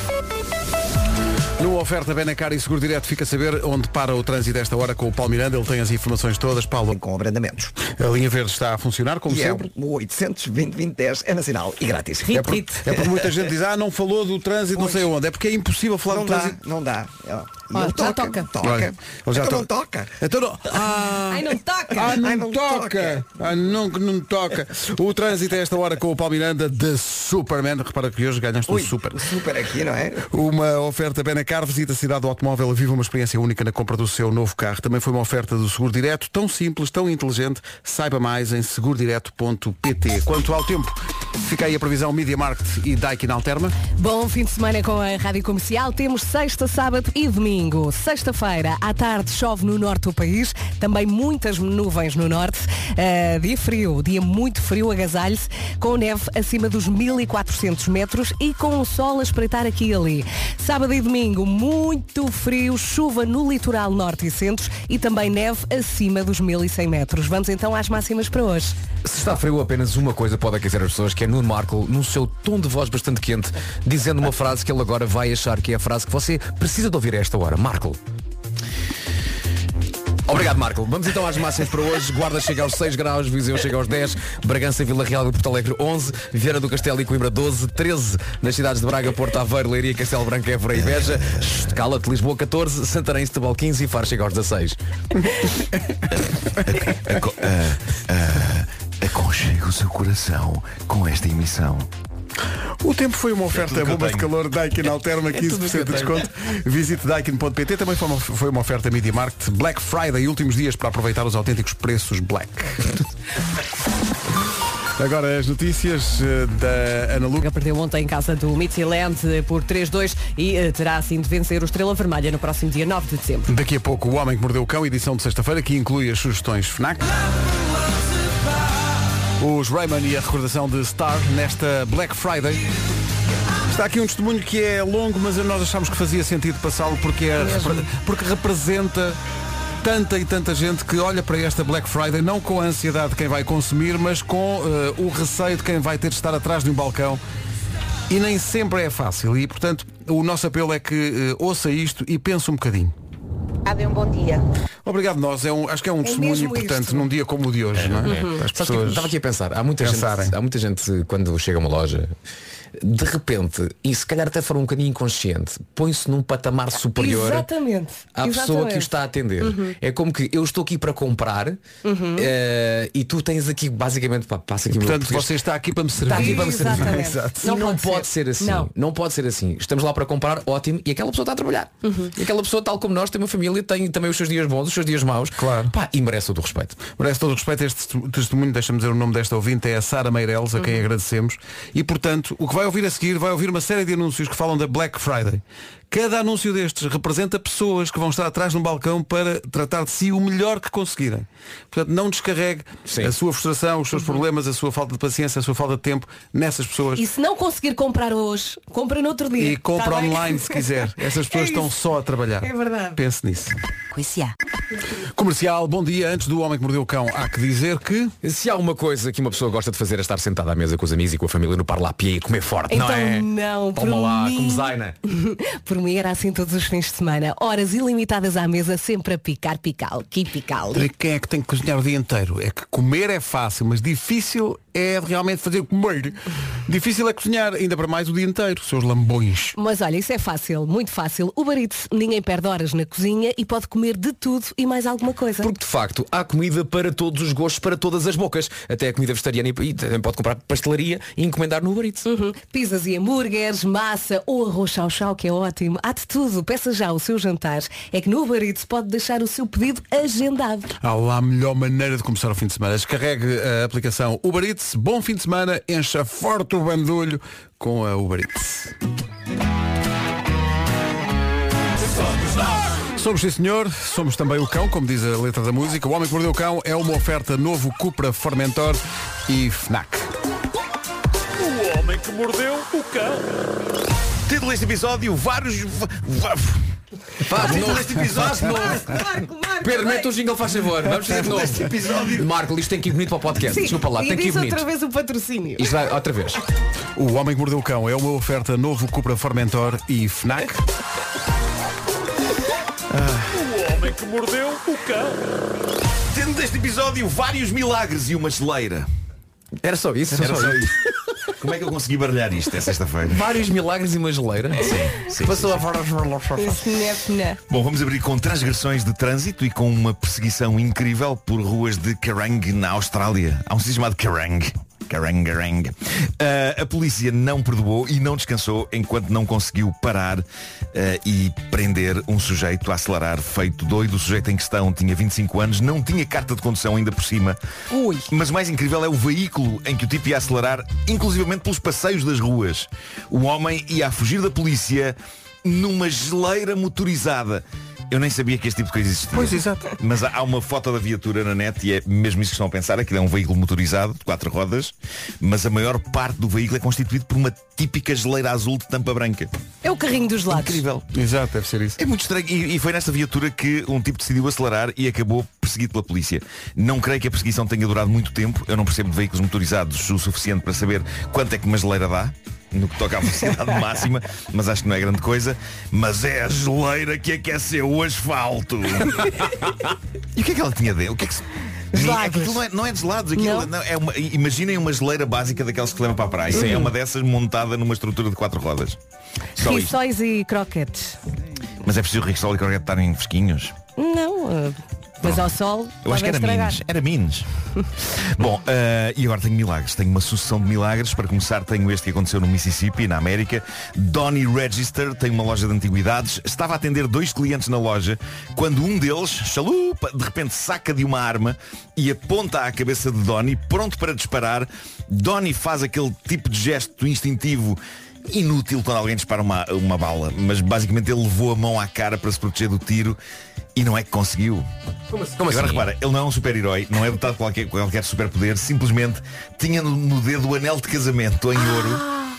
Oferta Benacar e Seguro Direto, fica a saber onde para o trânsito desta hora com o Paulo Miranda. Ele tem as informações todas. Paulo, Com abrandamentos. A linha verde está a funcionar, como E é sempre. o 800 2010 é nacional e grátis. É porque, é porque muita gente diz, ah, não falou do trânsito, não sei onde. É porque é impossível falar Não do dá, trânsito. não dá. Ó, ele já toca. Toca. Já Então não toca. Então não. Ah, Ai, não toca! Ah, não, Ai, não toca! toca. Ah, não, não toca! O trânsito a esta hora com o Paulo Miranda de Superman. Repara que hoje ganhaste Ui, um super. o super aqui, não é? Uma oferta Benacar, visita a cidade do automóvel, viva uma experiência única na compra do seu novo carro. Também foi uma oferta do Seguro Direto, tão simples, tão inteligente. Saiba mais em segurodireto.pt. Quanto ao tempo, fica aí a previsão Media Market e Daikin Alterma. Bom fim de semana com a Rádio Comercial. Temos sexta, sábado e domingo. Sexta-feira, à tarde, chove no norte do país. Também muitas nuvens no norte. Ah, dia frio, dia muito frio, agasalhe-se, com neve acima dos 1400 metros e com o sol a espreitar aqui e ali. Sábado e domingo, muito frio, chuva no litoral norte e centro e também neve acima dos 1100 metros. Vamos então às máximas para hoje. Se está frio, apenas uma coisa pode aquecer as pessoas, que é Nuno Marco, no seu tom de voz bastante quente, dizendo uma frase que ele agora vai achar que é a frase que você precisa de ouvir a esta hora. Marco. Obrigado, Marco. Vamos então às máximas para hoje. Guarda chega aos 6 graus, Viseu chega aos 10, Bragança, Vila Real e Porto Alegre 11, Vieira do Castelo e Coimbra 12, 13 nas cidades de Braga, Porto Aveiro, Leiria, Castelo Branco, Évora e Beja, Shhh, Cala-te, Lisboa 14, Santarém, Setúbal 15 e Faro chega aos 16. Aco- ah, ah, Aconchega o seu coração com esta emissão. O tempo foi uma oferta tudo que eu bomba de calor Daikin Alterma, 15% de desconto. Visite daikin.pt. Também foi uma, foi uma oferta Media Market Black Friday, últimos dias para aproveitar os autênticos preços Black. Agora as notícias eh, da Ana Lu. Braga perdeu ontem em casa do Midtjylland eh, por 3-2 e eh, terá assim de vencer o Estrela Vermelha no próximo dia 9 de dezembro. Daqui a pouco o Homem que Mordeu o Cão, edição de sexta-feira, que inclui as sugestões FNAC. Os Rayman e a recordação de Star nesta Black Friday. Está aqui um testemunho que é longo, mas nós achamos que fazia sentido passá-lo porque, é, porque representa tanta e tanta gente que olha para esta Black Friday não com a ansiedade de quem vai consumir, mas com eh, o receio de quem vai ter de estar atrás de um balcão. E nem sempre é fácil. E, portanto, o nosso apelo é que eh, ouça isto e pense um bocadinho. Adeus, um bom dia. Obrigado nós, é um, acho que é um testemunho mesmo importante isto. num dia como o de hoje, não é? Para As pessoas estava aqui a pensar, há muita, pensarem. gente, há muita gente quando chega a uma loja, de repente, e se calhar até for um bocadinho inconsciente, põe-se num patamar superior Exatamente. à pessoa que o Exatamente. está a atender. É como que eu estou aqui para comprar eh, e tu tens aqui basicamente, pá, passa aqui meu Portanto, português. você está aqui para me servir. Está aqui para me servir. Exatamente. Exato. E não, pode, ser. assim. Não. Não. pode ser assim. Estamos lá para comprar, ótimo, e aquela pessoa está a trabalhar. E aquela pessoa, tal como nós, tem uma família, tem também os seus dias bons, os seus dias maus. Claro. Pá, e merece todo o respeito. Merece todo o respeito. Este testemunho, deixa-me dizer o nome desta ouvinte, é a Sara Meireles, a quem agradecemos. E, portanto, o que vai ouvir a seguir, vai ouvir uma série de anúncios que falam da Black Friday. Cada anúncio destes representa pessoas que vão estar atrás de um balcão para tratar de si o melhor que conseguirem. Portanto, não descarregue Sim. a sua frustração, os seus problemas, a sua falta de paciência, a sua falta de tempo nessas pessoas. E se não conseguir comprar hoje, compra no outro dia. E compra Tá bem? online se quiser. Essas pessoas É estão só a trabalhar. É verdade. Pense nisso. Comercial. Comercial, bom dia. Antes do Homem que Mordeu o Cão, há que dizer que... Se há uma coisa que uma pessoa gosta de fazer é estar sentada à mesa com os amigos e com a família no parlapié e comer forte, não Então é? não, Toma lá, mim- como zaina. Por mim era assim todos os fins de semana. Horas ilimitadas à mesa, sempre a picar, pical, que pical. Quem é que tem que cozinhar o dia inteiro? É que comer é fácil, mas difícil é realmente fazer comer. Difícil é cozinhar, ainda para mais o dia inteiro, seus lambões. Mas olha, isso é fácil, muito fácil. O barito, ninguém perde horas na cozinha e pode comer de tudo e mais alguma coisa. Porque de facto há comida para todos os gostos, para todas as bocas. Até a comida vegetariana e, também pode comprar pastelaria e encomendar no Eats. Uhum. Pizzas e hambúrgueres, massa ou arroz chau-chau, que é ótimo. Há de tudo. Peça já o seu jantar. É que no Eats pode deixar o seu pedido agendado. Há lá a melhor maneira de começar o fim de semana. Descarregue a aplicação Uber Eats, bom fim de semana, encha forte o bandulho com a Uber Eats. Somos sim senhor, somos também o cão, como diz a letra da música. O Homem que Mordeu o Cão é uma oferta novo Cupra Formentor e FNAC. O homem que mordeu o cão. Título deste episódio, vários. Faz novo. deste episódio. Faz de novo. Pedro, mete o jingle, faz favor. Vamos fazer de novo. Este episódio. Marco, isto tem que ir bonito para o podcast. Sim, Desculpa lá, e tem que ir bonito. outra vez o patrocínio. Isto vai outra vez. O Homem que Mordeu o Cão é uma oferta novo Cupra Formentor e FNAC. O homem que mordeu o cão. Título deste episódio, vários milagres e uma geleira. Era só isso? Era só isso. Como é que eu consegui baralhar isto? É sexta-feira. Vários milagres e uma geleira. Sim, sim, Passou sim, a fora. Bom, vamos abrir com transgressões de trânsito e com uma perseguição incrível por ruas de Kerrang, na Austrália. Há um sítio chamado Kerrang. Kerrang, Kerrang. Ah, a polícia não perdoou e não descansou enquanto não conseguiu parar ah, e prender um sujeito a acelerar feito doido. O sujeito em questão tinha 25 anos, não tinha carta de condução ainda por cima. Ui. Mas o mais incrível é o veículo em que o tipo ia acelerar, inclusivamente pelos passeios das ruas. O homem ia a fugir da polícia numa geleira motorizada. Eu nem sabia que este tipo de coisa existia. Pois, exato. Mas há uma foto da viatura na net e é mesmo isso que estão a pensar. Aquilo é um veículo motorizado de quatro rodas, mas a maior parte do veículo é constituído por uma típica geleira azul de tampa branca. É o carrinho dos lados. Incrível. Exato, deve ser isso. É muito estranho. E, e foi nesta viatura que um tipo decidiu acelerar e acabou perseguido pela polícia. Não creio que a perseguição tenha durado muito tempo. Eu não percebo de veículos motorizados o suficiente para saber quanto é que uma geleira dá. No que toca à velocidade máxima, mas acho que não é grande coisa. Mas é a geleira que aqueceu o asfalto. e o que é que ela tinha dentro? O que é que se... Gelados. Não é, não é de gelados, aquilo Não. é uma, imaginem uma geleira básica daquelas que se levam para a praia. É uma dessas montada numa estrutura de quatro rodas. Só. Rissóis e croquetes. Mas é preciso o e Croquete estarem fresquinhos. Não, uh, mas ao sol Eu acho que era estragar. Minas. Era Minas. Bom, eh, e agora tenho milagres. Tenho uma sucessão de milagres. Para começar, tenho este que aconteceu no Mississippi, na América. Donny Register tem uma loja de antiguidades. Estava a atender dois clientes na loja quando um deles, chalupa, de repente saca de uma arma e aponta à cabeça de Donny, pronto para disparar. Donny faz aquele tipo de gesto instintivo inútil quando alguém dispara uma, uma bala, mas basicamente ele levou a mão à cara para se proteger do tiro e não é que conseguiu. Como assim? Como Agora assim? repara, ele não é um super-herói, não é dotado de qualquer, qualquer superpoder, simplesmente tinha no, no dedo o anel de casamento em ouro.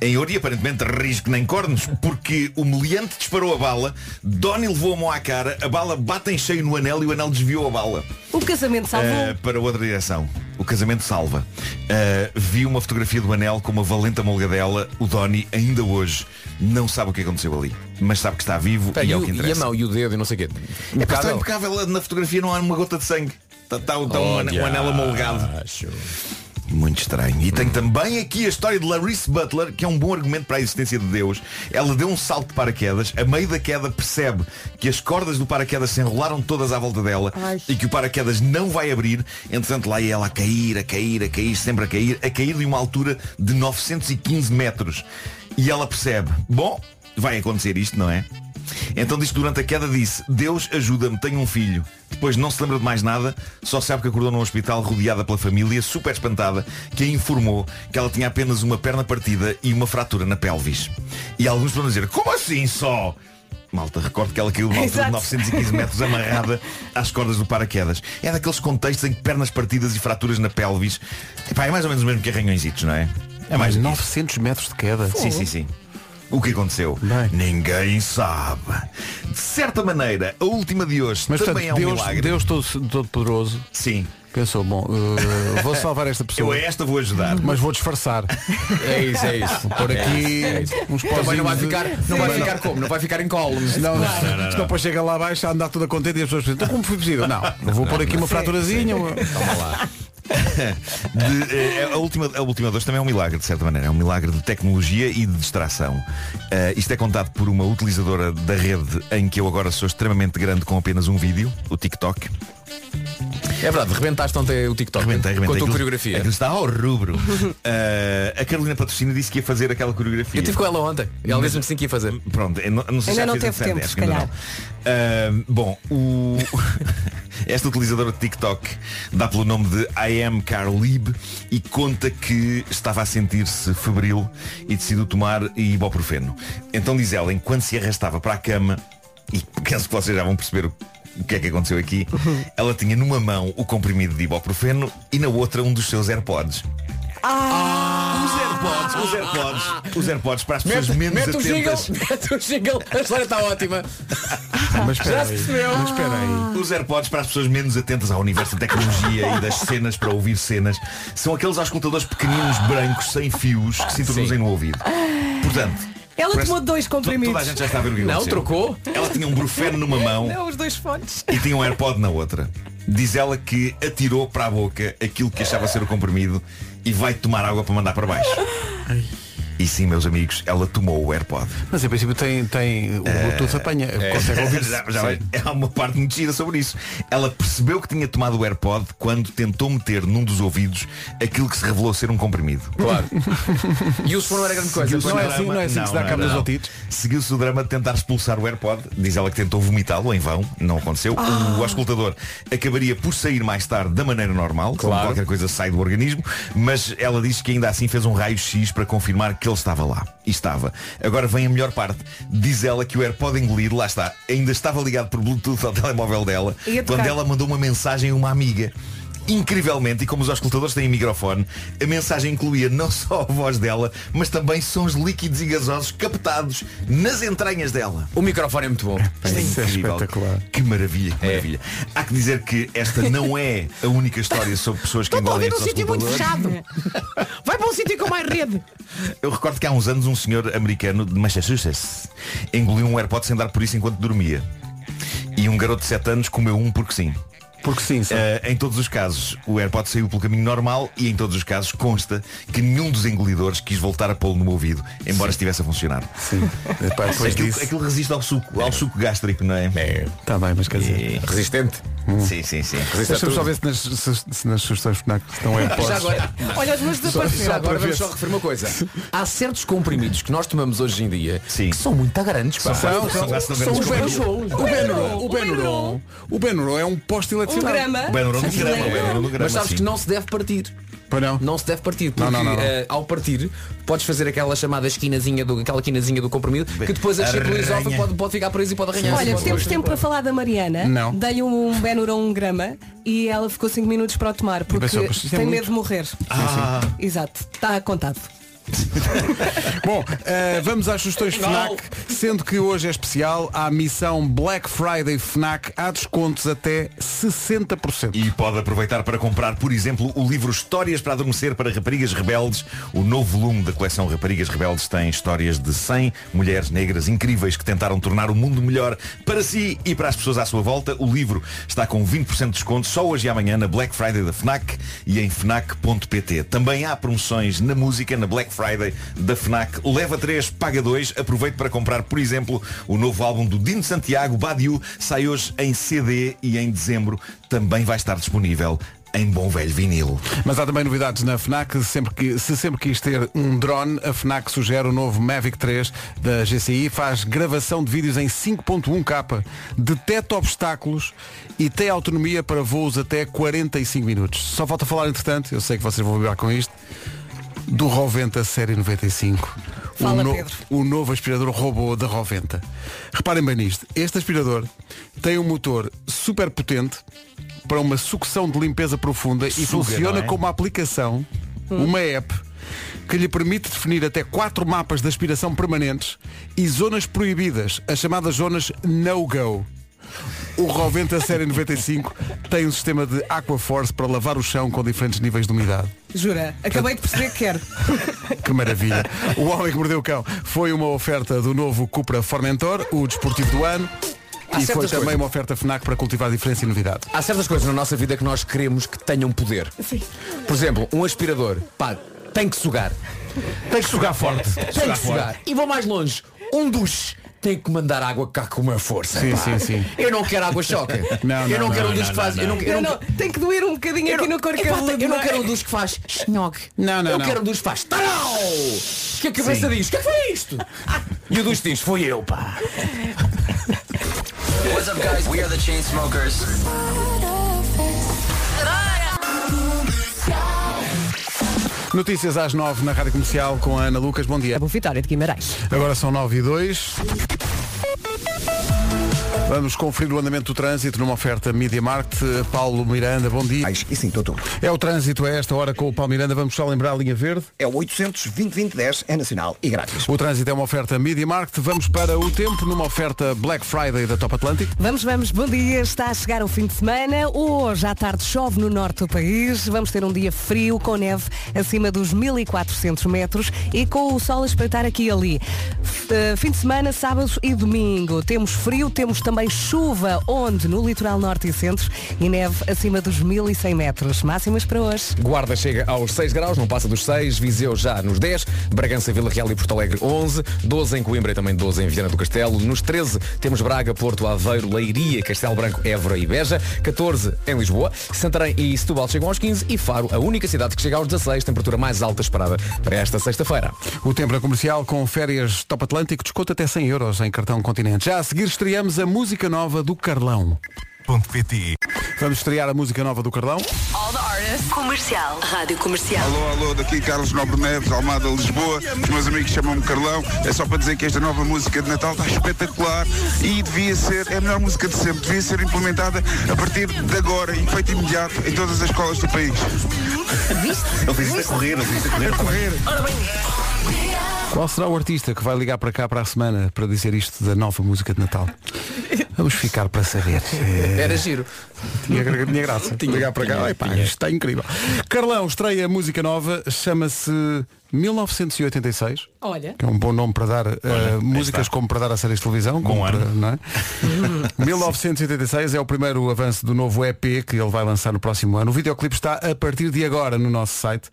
Em ouro e aparentemente risco nem cornos, porque o meliante disparou a bala, Donnie levou a mão à cara, a bala bate em cheio no anel e o anel desviou a bala. O casamento salvou. Uh, para outra direção. O casamento salva. Uh, vi uma fotografia do anel com uma valente amolgadela. O Donnie, ainda hoje, não sabe o que aconteceu ali. Mas sabe que está vivo e e, é o que e a interessa. mão e o dedo e não sei o quê. É pá, está Impecável. Na fotografia não há uma gota de sangue. Está, está, está um, ane- um anel amolgado. Muito estranho. E tem também aqui a história de Larissa Butler, que é um bom argumento para a existência de Deus. Ela deu um salto de paraquedas, a meio da queda percebe que as cordas do paraquedas se enrolaram todas à volta dela Ai. e que o paraquedas não vai abrir. Entretanto, lá ia ela a cair, a cair, a cair, sempre a cair, a cair de uma altura de 915 metros. E ela percebe, bom, vai acontecer isto, não é? Então diz que durante a queda disse Deus ajuda-me, tenho um filho Depois não se lembra de mais nada Só sabe que acordou num hospital rodeada pela família Super espantada Que a informou que ela tinha apenas uma perna partida E uma fratura na pelvis E alguns vão dizer, como assim só? Malta, recordo que ela caiu de uma altura de Exato. 915 metros amarrada às cordas do paraquedas. É daqueles contextos em que pernas partidas e fraturas na pelvis. Epá, é mais ou menos o mesmo que arranhõezitos, não é? É mais Mais do que 900 metros de queda. Sim, sim, sim. O que aconteceu? Bem. Ninguém sabe. De certa maneira, a última de hoje Mas também portanto, é um Deus, milagre. Deus todo, todo poderoso Sim. pensou, bom, eh, vou salvar esta Eu pessoa. a esta vou ajudar. Mas vou disfarçar. É isso, é isso. Por aqui uns Também não vai ficar, não vai ficar como? Não vai ficar em colo. Não, não, não, depois chega lá abaixo a andar toda contente e as pessoas pensam, então como foi possível? Não, eu vou pôr aqui uma fraturazinha. uma- Toma lá. De, eh, a, última, a última hoje também é um milagre, de certa maneira. É um milagre de tecnologia e de distração. Eh, isto é contado por uma utilizadora da rede em que eu agora sou extremamente grande com apenas um vídeo, o TikTok. É verdade, rebentaste ontem o TikTok Rebentei, rebentei. com a tua Aquilo- coreografia. aquilo está ao rubro. Eh, a Carolina Patrocínio disse que ia fazer aquela coreografia. Eu estive com ela ontem e ela disse-me que sim que ia fazer. Pronto, não, não sei Ainda se já não fez teve tempo, se calhar. não. Ah, bom, o... esta utilizadora de TikTok dá pelo nome de I am Carlib e conta que estava a sentir-se febril e decidiu tomar ibuprofeno. Então diz ela, enquanto se arrastava para a cama, e penso que vocês já vão perceber o o que é que aconteceu aqui, ela tinha numa mão o comprimido de ibuprofeno e na outra um dos seus AirPods. Os AirPods, os AirPods, os AirPods para as pessoas menos mete o jingle, atentas. mete o jingle, a história está ótima. Mas espera Já se aí. percebeu? Mas espera aí. Os AirPods para as pessoas menos atentas ao universo da tecnologia e das cenas para ouvir cenas são aqueles auscultadores pequeninos brancos sem fios que se introduzem no ouvido. Portanto, Ela parece- tomou dois to- toda a comprimidos. gente já está a ver o que Não, trocou. Ela tinha um brufeno numa mão Não, os dois fones. e tinha um AirPod na outra. Diz ela que atirou para a boca aquilo que achava ser o comprimido e vai tomar água para mandar para baixo. E sim, meus amigos, ela tomou o AirPod. Mas em princípio tem, tem o Bluetooth apanha. Consegue ouvir. já, já há uma parte muito gira sobre isso. Ela percebeu que tinha tomado o AirPod quando tentou meter num dos ouvidos aquilo que se revelou ser um comprimido. Claro. E o som não era grande coisa. Não o é assim- drama- não é assim que se dá cabo dos não. otites? Seguiu-se o drama de tentar expulsar o AirPod. Diz ela que tentou vomitá-lo em vão. Não aconteceu. O auscultador acabaria por sair mais tarde da maneira normal. Como Claro. qualquer coisa sai do organismo. Mas ela diz que ainda assim fez um raio-x para confirmar que ele estava lá. E estava. Agora vem a melhor parte. Diz ela que o AirPod engolido, lá está, ainda estava ligado por Bluetooth ao telemóvel dela. Quando ela mandou uma mensagem a uma amiga. Incrivelmente, e como os auscultadores têm microfone, a mensagem incluía não só a voz dela, mas também sons líquidos e gasosos captados nas entranhas dela. O microfone é muito bom. Isto é Isso é incrível. espetacular. Que maravilha, que maravilha. Há que dizer que esta não é a única história sobre pessoas que engolem estes auscultadores. Vai para um sítio com mais rede. Eu recordo que há uns anos um senhor americano de Massachusetts engoliu um AirPod sem dar por isso enquanto dormia. E um garoto de 7 anos comeu um porque sim. Porque sim, sim. Eh, em todos os casos, o AirPod saiu pelo caminho normal e em todos os casos consta que nenhum dos engolidores quis voltar a pô-lo no ouvido, embora estivesse a funcionar. Sim. Epá, Aquilo, disso. aquilo resiste ao suco, ao suco gástrico, não é? Está bem, mas quer dizer. Resistente. Sim, sim, sim. Deixa-me só ver se nas, se, se nas sugestões FNAC estão AirPods. Já agora, Olha, os meus já desapareceram. agora para vamos ver só referir uma coisa. Há certos comprimidos que nós tomamos hoje em dia Sim. que são muito grandes. Pá. São, São- são, são são grandes o comprimidos. Benuron. O Benuron. O Benuron. É um posto de Um eletricidade. grama. O Benuron do grama, o Benuron do grama, Mas sabes que não se deve partir. Pois não? Não se deve partir, porque Não, não, não, não. eh, ao partir podes fazer aquela chamada esquinazinha do, aquela quinazinha do comprimido que depois a chip pode, pode ficar preso e pode arranhar. Olha, Pode- temos tempo para falar da Mariana. Não. Dei-lhe um Benuron um grama e ela ficou 5 minutos para o tomar porque pensou, tem muito. medo de morrer. Ah, Exato, está contado. Bom, eh, vamos às sugestões FNAC, sendo que hoje é especial, há a missão Black Friday FNAC, há descontos até 60%. E pode aproveitar para comprar, por exemplo, o livro Histórias para Adormecer para Raparigas Rebeldes. O novo volume da coleção Raparigas Rebeldes tem histórias de 100 mulheres negras incríveis que tentaram tornar o mundo melhor para si e para as pessoas à sua volta. O livro está com 20% de desconto só hoje e amanhã na Black Friday da FNAC e em FNAC.pt. Também há promoções na música na Black Friday da FNAC. Leva 3, paga 2. Aproveite para comprar, por exemplo, o novo álbum do Dino Santiago, Badiou, sai hoje em CD e em dezembro também vai estar disponível em bom velho vinil. Mas há também novidades na FNAC, sempre que, se sempre quis ter um drone, a FNAC sugere o novo Mavic 3 da GCI, faz gravação de vídeos em 5.1K, detecta obstáculos e tem autonomia para voos até 45 minutos. Só falta falar, entretanto, eu sei que vocês vão vibrar com isto, do Roventa Série 95. Fala, o, no- Pedro. o novo aspirador robô da Roventa. Reparem bem nisto. Este aspirador tem um motor super potente para uma sucção de limpeza profunda e Suga, funciona não é? como uma aplicação, uma app, que lhe permite definir até quatro mapas de aspiração permanentes e zonas proibidas, as chamadas zonas no-go. O Roventa Série 95 tem um sistema de Aquaforce para lavar o chão com diferentes níveis de umidade. Jura, acabei de perceber que quero. Que maravilha. O Homem que Mordeu o Cão foi uma oferta do novo Cupra Formentor, o desportivo do ano. Há e foi também coisas. uma oferta FNAC para cultivar diferença e novidade. Há certas coisas na nossa vida que nós queremos que tenham poder. Sim. Por exemplo, um aspirador, pá, tem que sugar. Tem que sugar forte. Tem que sugar. E vou mais longe. Um duche tem que mandar água cá com uma força. Sim, pá. sim, sim. Eu não quero água choque. Não, eu não, não, quero não, um duche que faz. Eu não, eu Não, não, não, tem que doer um bocadinho aqui no corpo eu não quero um duche que faz xinhoque. Não, não, Eu não. quero um duche que faz tarau. Que a cabeça diz, o que é que foi isto? E o duche diz, foi eu, pá. What's up, guys? We are the Chainsmokers. Notícias às 9 na Rádio Comercial com a Ana Lucas. Bom dia. Cabo Vitória de Guimarães. Agora são 9 e 2. Vamos conferir o andamento do trânsito numa oferta Media Market. Paulo Miranda, bom dia. E sim, estou É o trânsito a esta hora com o Paulo Miranda. Vamos só lembrar a linha verde. É o 820-2010, é nacional e grátis. O trânsito é uma oferta Media Market. Vamos para o tempo numa oferta Black Friday da Top Atlântico. Vamos, vamos, bom dia. Está a chegar o fim de semana. Hoje à tarde chove no norte do país. Vamos ter um dia frio com neve acima dos 1400 metros e com o sol a espreitar aqui e ali. Eh, fim de semana, sábado e domingo. Temos frio, temos também também chuva, onde? No litoral norte e centro e neve acima dos 1100 metros. Máximas para hoje. Guarda chega aos 6 graus, não passa dos 6, Viseu já nos 10, Bragança, Vila Real e Porto Alegre 11, 12 em Coimbra e também 12 em Viana do Castelo. Nos 13 temos Braga, Porto, Aveiro, Leiria, Castelo Branco, Évora e Beja, 14 em Lisboa, Santarém e Setúbal chegam aos 15 e Faro, a única cidade que chega aos 16, temperatura mais alta esperada para esta sexta-feira. O tempo na comercial com férias Top Atlântico, desconto até 100 euros em cartão continente. Já a seguir estreamos a música nova do Carlão. .pt Vamos estrear a música nova do Carlão. All the artists. Comercial. Rádio Comercial. Alô, alô, daqui Carlos Nobre Neves, Almada, Lisboa. Os meus amigos chamam-me Carlão. É só para dizer que esta nova música de Natal está espetacular e devia ser, é a melhor música de sempre, devia ser implementada a partir de agora e feito imediato em todas as escolas do país. Ele fez isto a correr, ele fez isto a correr. Qual será o artista que vai ligar para cá para a semana para dizer isto da nova música de Natal? Vamos ficar para saber. Era giro. Tinha, tinha graça. Tinha, ligar para cá. tinha, Ai, pá, tinha. está incrível. Carlão estreia música nova, chama-se 1986. Olha. Que é um bom nome para dar uh, músicas está. como para dar a séries de televisão. Bom como ano. para- não é? 1986 é o primeiro avanço do novo EP que ele vai lançar no próximo ano. O videoclipe está a partir de agora no nosso site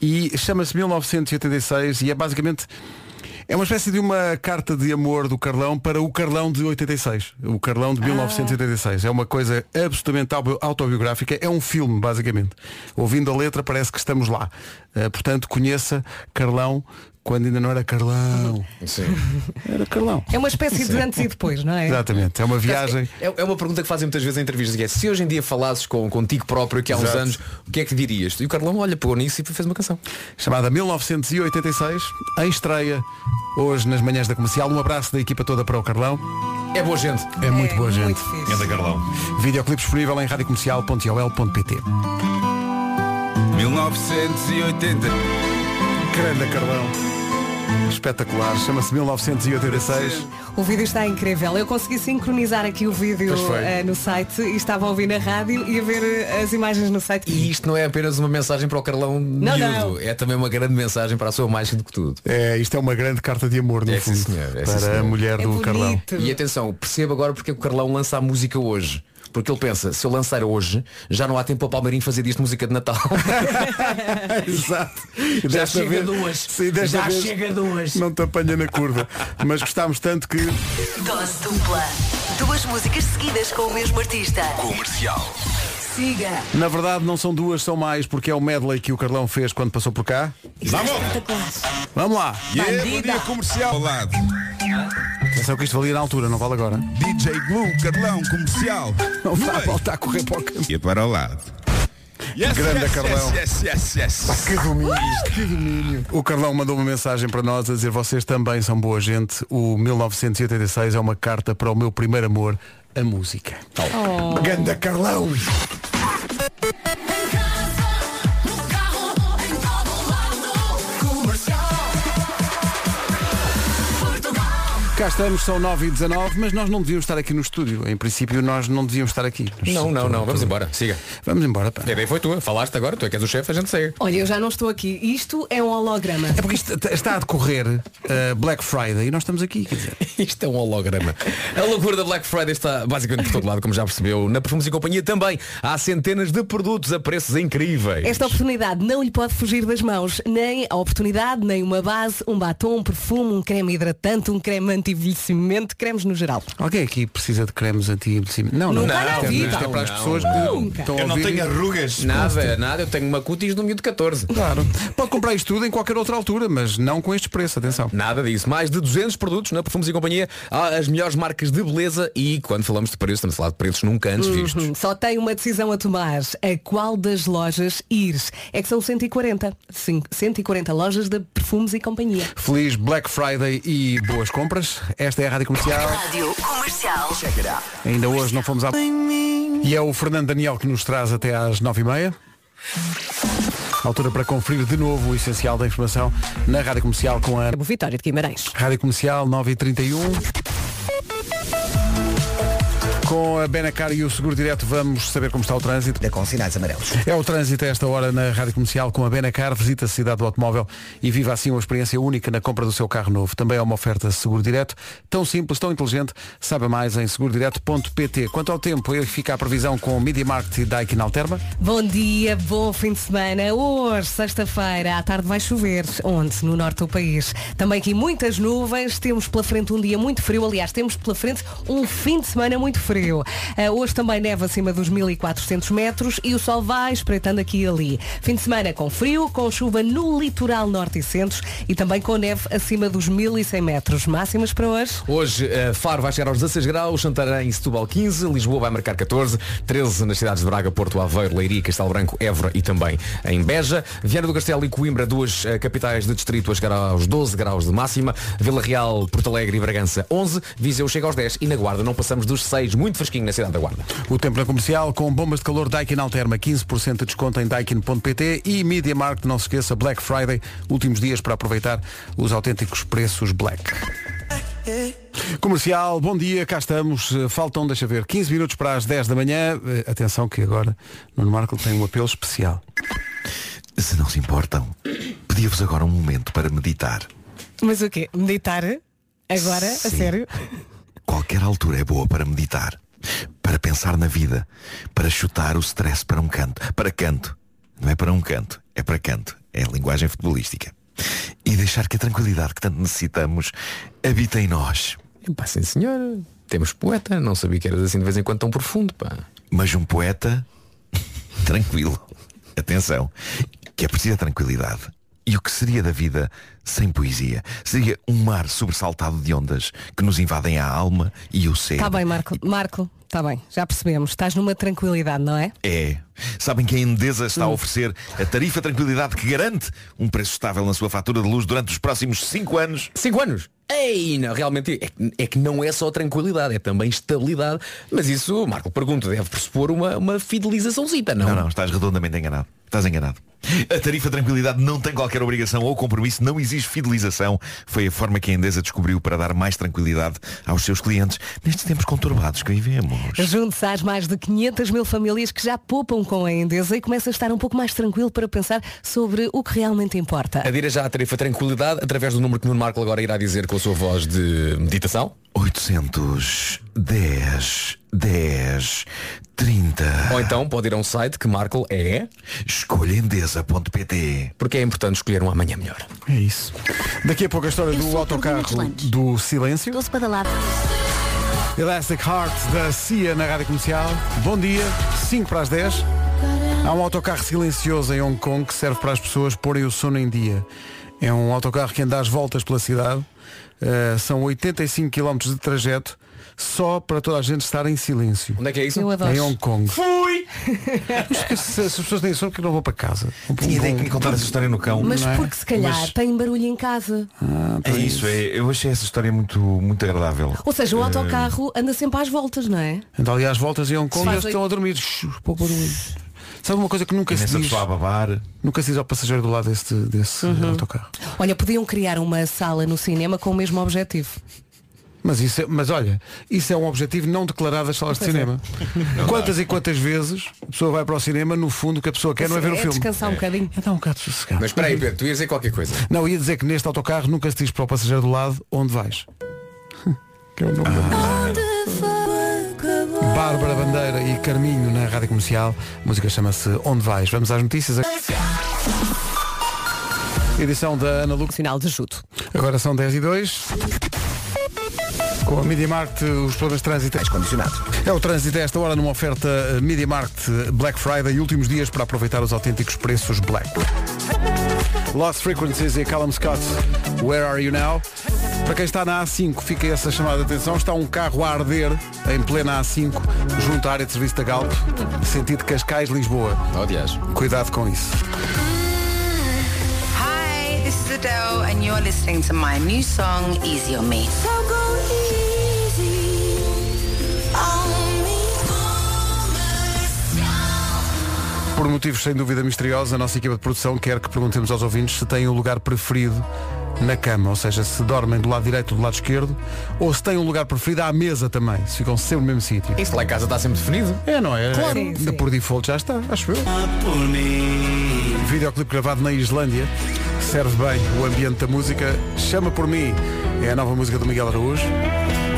e chama-se 1986 e é basicamente é uma espécie de uma carta de amor do Carlão para o Carlão de 86. O Carlão de 1986. É uma coisa absolutamente auto- autobiográfica. É um filme, basicamente. Ouvindo a letra parece que estamos lá. Uh, portanto, conheça Carlão quando ainda não era Carlão. Sim. Era Carlão. É uma espécie de antes e depois, não é? Exatamente. É uma viagem. É, é uma pergunta que fazem muitas vezes em entrevistas é se hoje em dia falasses com, contigo próprio que há uns Exato. anos, o que é que dirias? E o Carlão olha, pegou nisso e fez uma canção. chamada 1986, em estreia, hoje nas manhãs da comercial. Um abraço da equipa toda para o Carlão. É boa gente. É muito boa gente. Muito fixe. Anda Carlão. Videoclipe disponível em radiocomercial.ol.pt 1980. Grande Carlão. Espetacular. Chama-se 1986. O vídeo está incrível. Eu consegui sincronizar aqui o vídeo Pois foi. eh, no site e estava a ouvir na rádio e a ver eh, as imagens no site. E isto não é apenas uma mensagem para o Carlão Não, miúdo, não. é também uma grande mensagem para a sua mais do que tudo. É, isto é uma grande carta de amor, no É, sim, fundo. senhor. É, sim, para senhor. a mulher É do Carlão. bonito. E atenção, perceba agora porque é que o Carlão lança a música hoje. Porque ele pensa, se eu lançar hoje, já não há tempo para o Palmeirinho fazer disto música de Natal. Exato. Já Desta chega vez- hoje. Sim, desta Já vez chega hoje. Não te apanha na curva. Mas gostámos tanto que. Dose dupla. Duas músicas seguidas com o mesmo artista. Comercial. Siga. Na verdade não são duas, são mais, porque é o medley que o Carlão fez quando passou por cá. Vamos! Vamos lá. Yeah, bom dia comercial. Lado. Atenção que isto valia na altura, não vale agora. DJ Glue, Carlão, comercial. Não vai voltar a correr para o campo. E para o lado. Yes, Grande yes, Carlão. Yes, yes, yes, yes. Que domínio, que domínio. O Carlão mandou uma mensagem para nós a dizer vocês também são boa gente. O 1986 é uma carta para o meu primeiro amor, a música. Oh. Ganda Carlão! Cá estamos, são 9 e 19 mas nós não devíamos estar aqui no estúdio. Em princípio, nós não devíamos estar aqui. Nós- Não, não, não. Vamos embora. Siga. Vamos embora, pá. A ideia foi tua. Falaste agora, tu é que és o chefe, a gente segue. Olha, eu já não estou aqui. Isto é um holograma. É porque isto está a decorrer uh, Black Friday e nós estamos aqui, quer dizer. Isto é um holograma. A loucura da Black Friday está basicamente por todo lado, como já percebeu. Na Perfumes e Companhia também há centenas de produtos a preços incríveis. Esta oportunidade não lhe pode fugir das mãos. Nem a oportunidade, nem uma base, um batom, um perfume, um creme hidratante, um creme anti-envelhecimento, cremes no geral. Alguém aqui precisa de cremes anti-envelhecimento? Não, não. Nunca na Isto é-. Isto é para as Não, pessoas não. que estão Eu não ouvir. tenho arrugas. Nada, nada. Eu tenho uma cutis no miúdo de 14. Claro. Pode comprar isto tudo em qualquer outra altura, mas não com estes preços, atenção. Nada disso. Mais de 200 produtos na Perfumes e Companhia. Há as melhores marcas de beleza e quando falamos de preços, estamos a falar de preços nunca antes vistos. Uhum, Só tem uma decisão a tomar. A qual das lojas ir? É que são 140. Sim, 140 lojas de perfumes e companhia. Feliz Black Friday e boas compras. Esta é a Rádio Comercial. Rádio Comercial. Ainda hoje não fomos à... E é o Fernando Daniel que nos traz até às 9h30. Altura para conferir de novo o essencial da informação na Rádio Comercial com a Vitória de Guimarães. Rádio Comercial 9h31. Com a Benacar e o Seguro Direto vamos saber como está o trânsito. É com sinais amarelos. É o trânsito a esta hora na Rádio Comercial com a Benacar. Visita a cidade do automóvel e viva assim uma experiência única na compra do seu carro novo. Também é uma oferta Seguro Direto. Tão simples, tão inteligente. Saiba mais em segurodireto.pt. Quanto ao tempo, aí fica a previsão com Media Market e Daikin Alterma. Bom dia, bom fim de semana. Hoje, sexta-feira, à tarde vai chover. Onde? No norte do país. Também aqui muitas nuvens. Temos pela frente um dia muito frio. Aliás, temos pela frente um fim de semana muito frio. Ah, hoje também neva acima dos 1400 metros e o sol vai espreitando aqui e ali. Fim de semana com frio, com chuva no litoral norte e centro e também com neve acima dos 1100 metros. Máximas para hoje? Hoje, eh, Faro vai chegar aos 16 graus, Santarém e Setúbal 15, Lisboa vai marcar 14, 13 nas cidades de Braga, Porto Aveiro, Leiria, Castelo Branco, Évora e também em Beja. Viana do Castelo e Coimbra, duas eh, capitais de distrito, a chegar aos 12 graus de máxima. Vila Real, Porto Alegre e Bragança 11, Viseu chega aos 10 e na Guarda não passamos dos 6, muito fresquinho na cidade da Guarda. O tempo na comercial com bombas de calor Daikin Alterma, 15% de desconto em daikin.pt e Media Market, não se esqueça, Black Friday, últimos dias para aproveitar os autênticos preços Black. Comercial, bom dia, cá estamos. Faltam, deixa ver, 15 minutos para as 10 da manhã. Eh, Atenção que agora Nuno Marco tem um apelo especial. Se não se importam, pedia-vos agora um momento para meditar. Mas o quê? Meditar? Agora? A Sim. sério? Qualquer altura é boa para meditar, para pensar na vida, para chutar o stress para um canto, para canto. Não é para um canto, é para canto. É a linguagem futebolística. E deixar que a tranquilidade que tanto necessitamos habite em nós. Pá, sim senhor, temos poeta, não sabia que eras assim de vez em quando tão profundo, pá. Mas um poeta tranquilo. Atenção, que é preciso a tranquilidade. E o que seria da vida sem poesia? Seria um mar sobressaltado de ondas que nos invadem a alma e o ser. Está Tá bem, Marco. Marco, está bem, já percebemos. Estás numa tranquilidade, não é? É. Sabem que a Endesa está a oferecer a tarifa tranquilidade que garante um preço estável na sua fatura de luz durante os próximos 5 anos. 5 anos? Ei, não, realmente é, que- é que não é só tranquilidade, é também estabilidade. Mas isso, Marco, pergunto, deve pressupor uma, uma fidelizaçãozita, não? Não, não, estás redondamente enganado. Estás enganado. A tarifa tranquilidade não tem qualquer obrigação ou compromisso, não exige fidelização. Foi a forma que a Endesa descobriu para dar mais tranquilidade aos seus clientes nestes tempos conturbados que vivemos. Junte-se às mais de 500 mil famílias que já poupam com a Endesa e começa a estar um pouco mais tranquilo para pensar sobre o que realmente importa. Adira já a tarifa tranquilidade através do número que Nuno Marco agora irá dizer com a sua voz de meditação. 810 10 30 Ou então pode ir a um site que Marco é escolhaendesa.pt Porque é importante escolher um amanhã melhor. É isso. Daqui a pouco a história Eu do autocarro do silêncio. Doce badalado. Elastic Heart da CIA na Rádio Comercial. Bom dia, 5 para as 10. Há um autocarro silencioso em Hong Kong que serve para as pessoas porem o sono em dia. É um autocarro que anda às voltas pela cidade. Uh, são 85 km de trajeto só para toda a gente estar em silêncio. Onde é que é isso? Eu adoro. Em Hong Kong. Fui! Mas se, se as pessoas têm sono, que não vão para casa? Um Tinha ideia que me contar essa história no cão. Mas não é? porque se calhar Mas- tem barulho em casa. Ah, É isso, é, eu achei essa história muito, muito agradável. Ou seja, o Eh, autocarro anda sempre às voltas, não é? Anda ali às voltas em Hong Kong Sim. e eles estão a dormir. Pouco barulho. Sabe uma coisa que nunca E se diz? pessoa a babar. Nunca se diz ao passageiro do lado desse, desse Uhum. autocarro. Olha, podiam criar uma sala no cinema com o mesmo objetivo. Mas, isso é, mas olha, isso é um objetivo não declarado das salas de é. cinema. quantas e quantas vezes a pessoa vai para o cinema, no fundo o que a pessoa quer não é ver o filme. descansar um bocadinho. É dar um bocado sossegado. Mas espera aí, Pedro, tu ias dizer qualquer coisa. Não, ia dizer que neste autocarro nunca se diz para o passageiro do lado onde vais. que é o nome da- Bárbara Bandeira e Carminho na Rádio Comercial. A música chama-se Onde Vais. Vamos às notícias. Edição da Ana Lucas. Sinal de judo. Agora são 10 e 2. Com a Media Market, os problemas de trânsito. condicionados. É o trânsito a esta hora numa oferta Media Market Black Friday e últimos dias para aproveitar os autênticos preços Black. Lost Frequencies e Callum Scott, Where Are You Now? Para quem está na A5, fica essa chamada de atenção. Está um carro a arder em plena A5, junto à área de serviço da Galp, sentido Cascais-Lisboa. Oh, aliás. Cuidado com isso. Hi, this is Adele, and you're listening to my new song, Easy on Me. Por motivos sem dúvida misteriosos, a nossa equipa de produção quer que perguntemos aos ouvintes se têm um lugar preferido na cama, ou seja, se dormem do lado direito ou do lado esquerdo, ou se têm um lugar preferido à mesa também, se ficam sempre no mesmo sítio. Isso lá em casa está sempre definido. É, não é? Claro. É, Sim, sim. Por default já está, acho eu. Videoclipe gravado na Islândia. Serve bem o ambiente da música. Chama por mim. É a nova música do Miguel Araújo.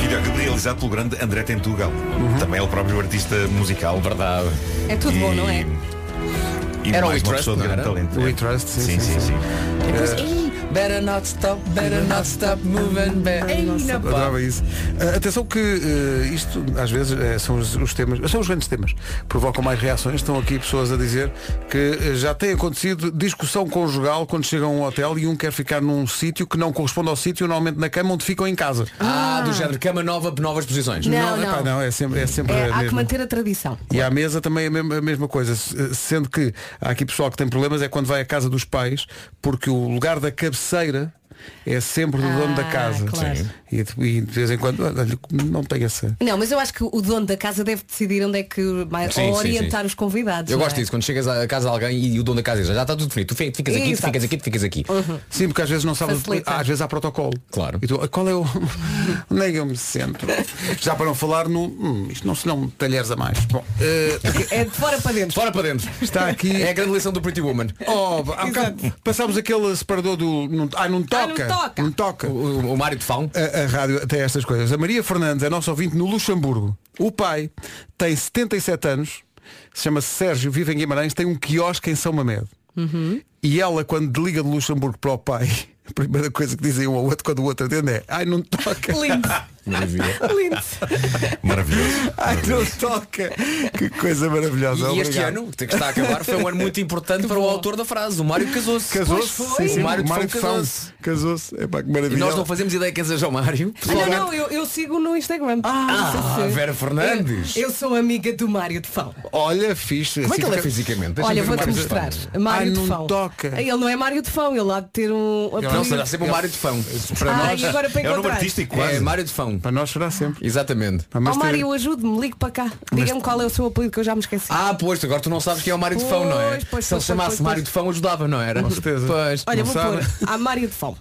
Videoclipe realizado pelo grande André Tentugal. Também é o próprio artista musical. Verdade. É tudo bom, não é? E Era o mais We uma Trust, pessoa de grande talento. We É. Trust, sim, sim, sim, sim. sim. Better not stop, better not stop moving, Adorava isso. Ah, atenção que ah, isto às vezes eh, são os, os temas, são os grandes temas, provocam mais reações. Estão aqui pessoas a dizer que eh, já tem acontecido discussão conjugal quando chegam a um hotel e um quer ficar num sítio que não corresponde ao sítio, normalmente na cama onde ficam em casa. Ah, do género cama nova, novas posições. Não, epá, não. não, é sempre, é sempre É, a há que manter a tradição. E à mesa também é a mesma, coisa, Se- sendo que há aqui pessoal que tem problemas é quando vai à casa dos pais, porque o lugar da cabeceira terceira é sempre do dono da Ah, casa. claro. Sim. E, de- e de vez em quando, olha, não tem essa. Não, mas eu acho que o dono da casa deve decidir onde é que vai Sim, ou sim, orientar os convidados. Eu gosto é? disso, quando chegas à casa de alguém e o dono da casa diz, já está tudo definido, tu fi- ficas aqui, tu Exato. ficas aqui, tu ficas aqui. Sim, porque às vezes não sabe, Facilita. às vezes há protocolo. Claro. E tu, qual é o. Onde é que eu me sento? Já para não falar no. Hum, isto não se não talheres a mais. Bom, eh, É de fora para dentro. Fora para dentro. está aqui. É a grande lição do Pretty Woman. Oh, há bocado passámos aquele separador do. Ah, não toca. não toca. Não toca. O, o- Mário de Fão. A, a rádio tem estas coisas. A Maria Fernandes é nosso ouvinte no Luxemburgo. O pai tem 77 anos, se chama-se Sérgio, vive em Guimarães, tem um quiosque em São Mamed. E ela, quando desliga de Luxemburgo para o pai, a primeira coisa que dizem um ao outro quando o outro atende é ai não toca. Lindo. Maravilha. Lindo. Maravilhoso. Ai não toca. Que coisa maravilhosa. E este Obrigado. ano, que está a acabar, foi um ano muito importante para o autor da frase. O Mário casou-se. Casou-se? Sim, sim. O Mário de Fão casou-se. Casou-se. Epá, que E maravilha. nós não fazemos ideia que seja o Mário. Ah, não, não, eu, eu sigo no Instagram. Ah, sim. Vera Fernandes. Eu, eu sou amiga do Mário de Fão. Olha, fixe. Como é que ele é fisicamente? Olha, vou-te Mário de mostrar. Fão. Mário Ai, de não Fão. toca. Ele não é Mário de Fão, ele há de ter um Não, será sempre o Mário de Fão. Para Ah, nós, e agora para É o encontrar. artístico quase. É Mário de Fão. para nós será sempre. Exatamente. Mas Ó Mário, ajude-me, ligue para cá. Diga-me qual é o seu apelido que eu já me esqueci. Ah, pois, agora tu não sabes quem é o Mário de Fão, não é? Pois, pois, Se ele pois, chamasse pois, Mário pois. de Fão, ajudava, não era? Com certeza. Pois. Olha, não vou sabe? pôr. Há Mário de Fão.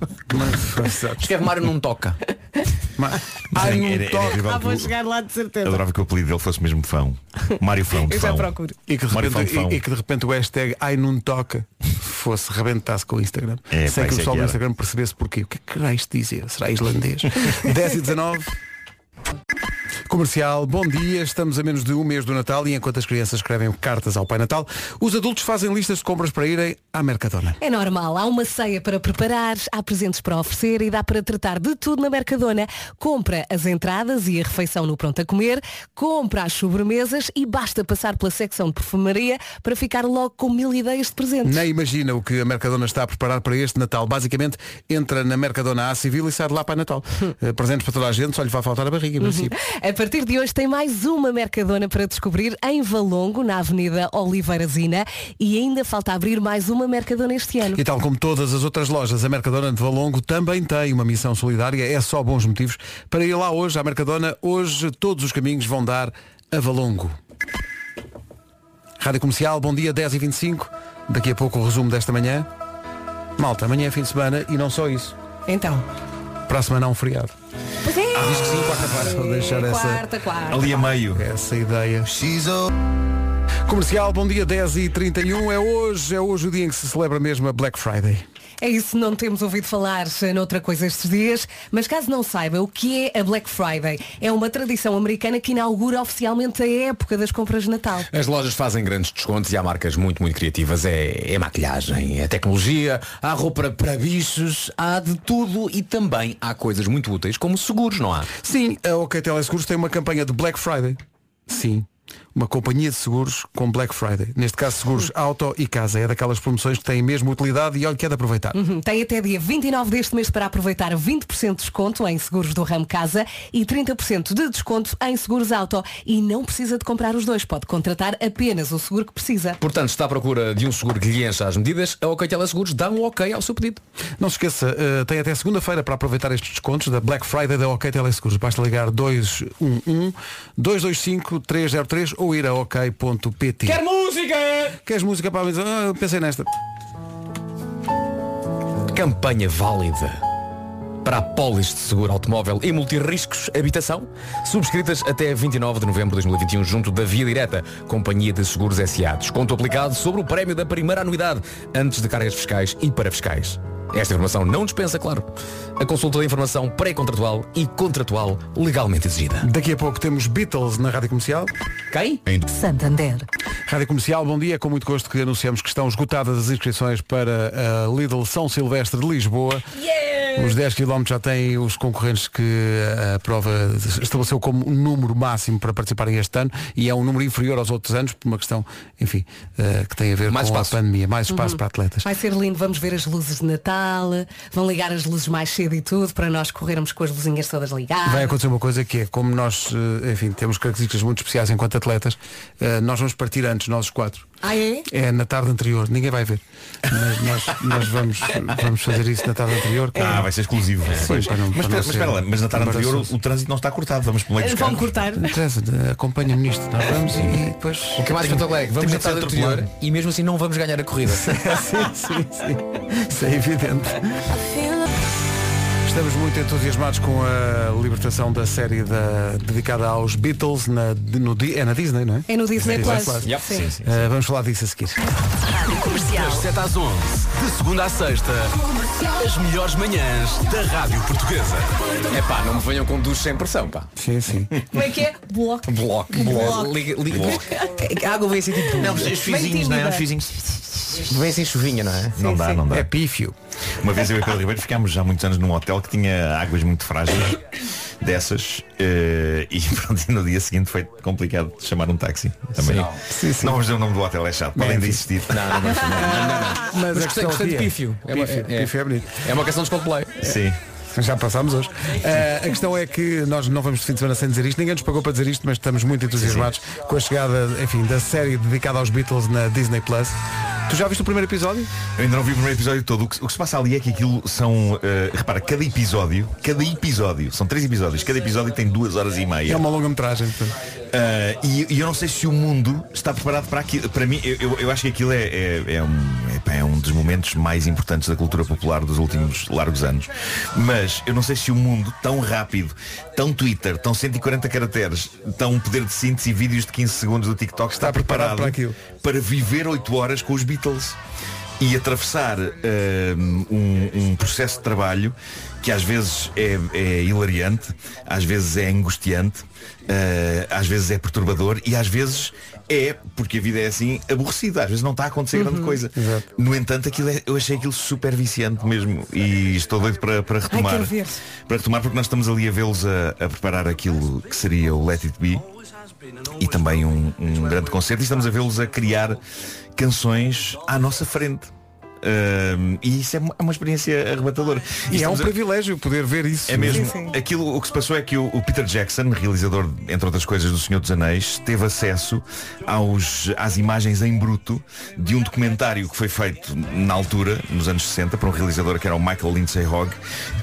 Exato. Escreve Mário não toca. Mas- Mas Ai, era- não era- era toca. incrível Ah, que vou o- chegar lá de certeza. Adorava que o apelido dele fosse mesmo Fão. Mário Fão de Eu já Fão. procuro. E que, de Mário repente, Fão de e, e que de repente o hashtag ai não toca fosse rebentasse com o Instagram. É, sem pá, que o é pessoal que do era. Instagram percebesse porquê. O que é que irá isto dizer? Será islandês? 10 e 19. Comercial, bom dia. Estamos a menos de um mês do Natal e enquanto as crianças escrevem cartas ao Pai Natal, os adultos fazem listas de compras para irem à Mercadona. É normal, há uma ceia para preparar, há presentes para oferecer e dá para tratar de tudo na Mercadona. Compra as entradas e a refeição no pronto a comer, compra as sobremesas e basta passar pela secção de perfumaria para ficar logo com mil ideias de presentes. Nem imagina o que a Mercadona está a preparar para este Natal. Basicamente, entra na Mercadona à Civil e sai de lá para Natal. Eh, Presentes para toda a gente, só lhe vai faltar a barriga, em princípio. A partir de hoje tem mais uma Mercadona para descobrir em Valongo, na Avenida Oliveira Zina e ainda falta abrir mais uma Mercadona este ano. E tal como todas as outras lojas, a Mercadona de Valongo também tem uma missão solidária. É só bons motivos para ir lá hoje à Mercadona. Hoje todos os caminhos vão dar a Valongo. Rádio Comercial, bom dia, 10 e 25 Daqui a pouco o resumo desta manhã. Malta, amanhã é fim de semana e não só isso. Então. Para a semana há um feriado. Pois é. Diz que sim, quarta-feira. Vou deixar essa, Quarta, quarta. Ali a meio. essa ideia. Comercial, bom dia, 10 e 31 É hoje, é hoje o dia em que se celebra mesmo a Black Friday. É isso, não temos ouvido falar eh, noutra coisa estes dias, mas caso não saiba o que é a Black Friday, é uma tradição americana que inaugura oficialmente a época das compras de Natal. As lojas fazem grandes descontos e há marcas muito, muito criativas. É, é maquilhagem, é tecnologia, há roupa para bichos, há de tudo e também há coisas muito úteis como seguros, não há? Sim, a OK Teleseguros tem uma campanha de Black Friday. Sim. Uma companhia de seguros com Black Friday. Neste caso, seguros auto e casa. É daquelas promoções que têm mesmo utilidade e olha que é de aproveitar. Uhum, Tem até dia 29 deste mês para aproveitar 20% de desconto em seguros do ramo casa e 30% de desconto em seguros auto. E não precisa de comprar os dois, pode contratar apenas o seguro que precisa. Portanto, se está à procura de um seguro que lhe encha as medidas, a OK Teleseguros dá um ok ao seu pedido. Não se esqueça, eh, tem até segunda-feira para aproveitar estes descontos da Black Friday da OK Teleseguros. Basta ligar 211 225 303 ou ir a ok.pt. Quer música? Queres música para a mesa? Ah, eu pensei nesta. Campanha válida. Para a Polis de Seguro Automóvel e Multirriscos Habitação, subscritas até 29 de novembro de 2021 junto da Via Direta, Companhia de Seguros SA. Desconto aplicado sobre o prémio da primeira anuidade, antes de cargas fiscais e para fiscais. Esta informação não dispensa, claro, a consulta de informação pré-contratual e contratual legalmente exigida. Daqui a pouco temos Beatles na Rádio Comercial. Quem? Santander. Rádio Comercial, bom dia. Com muito gosto que anunciamos que estão esgotadas as inscrições para a Lidl São Silvestre de Lisboa. Os 10 km já têm os concorrentes que a prova estabeleceu como um número máximo para participarem este ano e é um número inferior aos outros anos por uma questão, enfim, eh, que tem a ver Mais com espaço. a pandemia. Mais espaço Uhum. para atletas. Vai ser lindo, vamos ver as luzes de Natal, vão ligar as luzes mais cedo e tudo, para nós corrermos com as luzinhas todas ligadas. Vai acontecer uma coisa que é, como nós, eh, enfim, temos características muito especiais enquanto atletas, eh, nós vamos partir antes, nós os quatro. Ah, é? É na tarde anterior, ninguém vai ver. Mas nós, nós vamos, vamos fazer isso na tarde anterior. que- Ah, vai ser exclusivo. Sim, para não- mas, para mas espera lá, mas na tarde anterior o, o trânsito não está cortado. Vamos pelo meio Vão cortar. Acompanha-me nisto. Nós vamos e depois. O que é mais espetacular é que vamos na tarde anterior e mesmo assim não vamos ganhar a corrida. sim, sim, sim. Isso é evidente. Estamos muito entusiasmados com a libertação da série da- dedicada aos Beatles na, no, é na Disney, não é? É no Disney Plus. Yep. Sim. Sim, sim. Uh, vamos falar disso a seguir. Das 7 às 11, de segunda à sexta, as melhores manhãs da Rádio Portuguesa. É pá, não me venham com duches sem pressão, pá. Sim, sim. Como é que é? Bloco. Bloco. Bloco. Liga, liga. A água vem assim tipo. Não, os fizinhos, não é? Os fizinhos. Vem assim chuvinha, não é? Não dá, não dá. É pífio. Uma vez eu e Pedro Ribeiro ficámos já há muitos anos num hotel que tinha águas muito frágeis dessas eh, e pronto, e no dia seguinte foi complicado de chamar um táxi também. Sim, sim. Não vamos dizer o nome do hotel, é chato, podem ainda existir. Não, não. Não, não, não. Mas, Mas gostei, questão gostei de é- pífio. É, Pífio, é- pífio é bonito. é uma canção de Coldplay. Sim. Já passámos hoje. Uh, a questão é que nós não vamos de fim de semana sem dizer isto. Ninguém nos pagou para dizer isto, mas estamos muito entusiasmados com a chegada, enfim, da série dedicada aos Beatles na Disney Plus. Tu já viste o primeiro episódio? Eu ainda não vi o primeiro episódio todo. O que, o que se passa ali é que aquilo são. eh, repara, cada episódio, cada episódio, são três episódios, cada episódio tem duas horas e meia. É uma longa-metragem. portanto. Uh, e, e eu não sei se o mundo está preparado para aquilo. Para mim, eu, eu- eu acho que aquilo é, é, é um, epá, é um dos momentos mais importantes da cultura popular dos últimos largos anos. Mas eu não sei se o mundo, tão rápido, tão Twitter, tão 140 caracteres, tão poder de síntese e vídeos de 15 segundos do TikTok, está, preparado preparado, para para viver 8 horas com os Beatles. E atravessar um, um, um processo de trabalho que às vezes é, é hilariante, às vezes é angustiante, uh, às vezes é perturbador e às vezes é, porque a vida é assim, aborrecida. Às vezes não está a acontecer grande coisa. No entanto, aquilo é- eu achei aquilo super viciante mesmo. E estou doido para, para retomar. ver. para retomar porque nós estamos ali a vê-los a, a preparar aquilo que seria o Let It Be e também um, um grande concerto e estamos a vê-los a criar canções à nossa frente. Ahm, e isso é uma, é experiência arrebatadora. E é um a- privilégio poder ver isso. é mesmo. Sim, sim. Aquilo, o que se passou é que o, o Peter Jackson, realizador, entre outras coisas, do Senhor dos Anéis, teve acesso aos, às imagens em bruto de um documentário que foi feito na altura, nos anos 60, por um realizador que era o Michael Lindsay Hogg.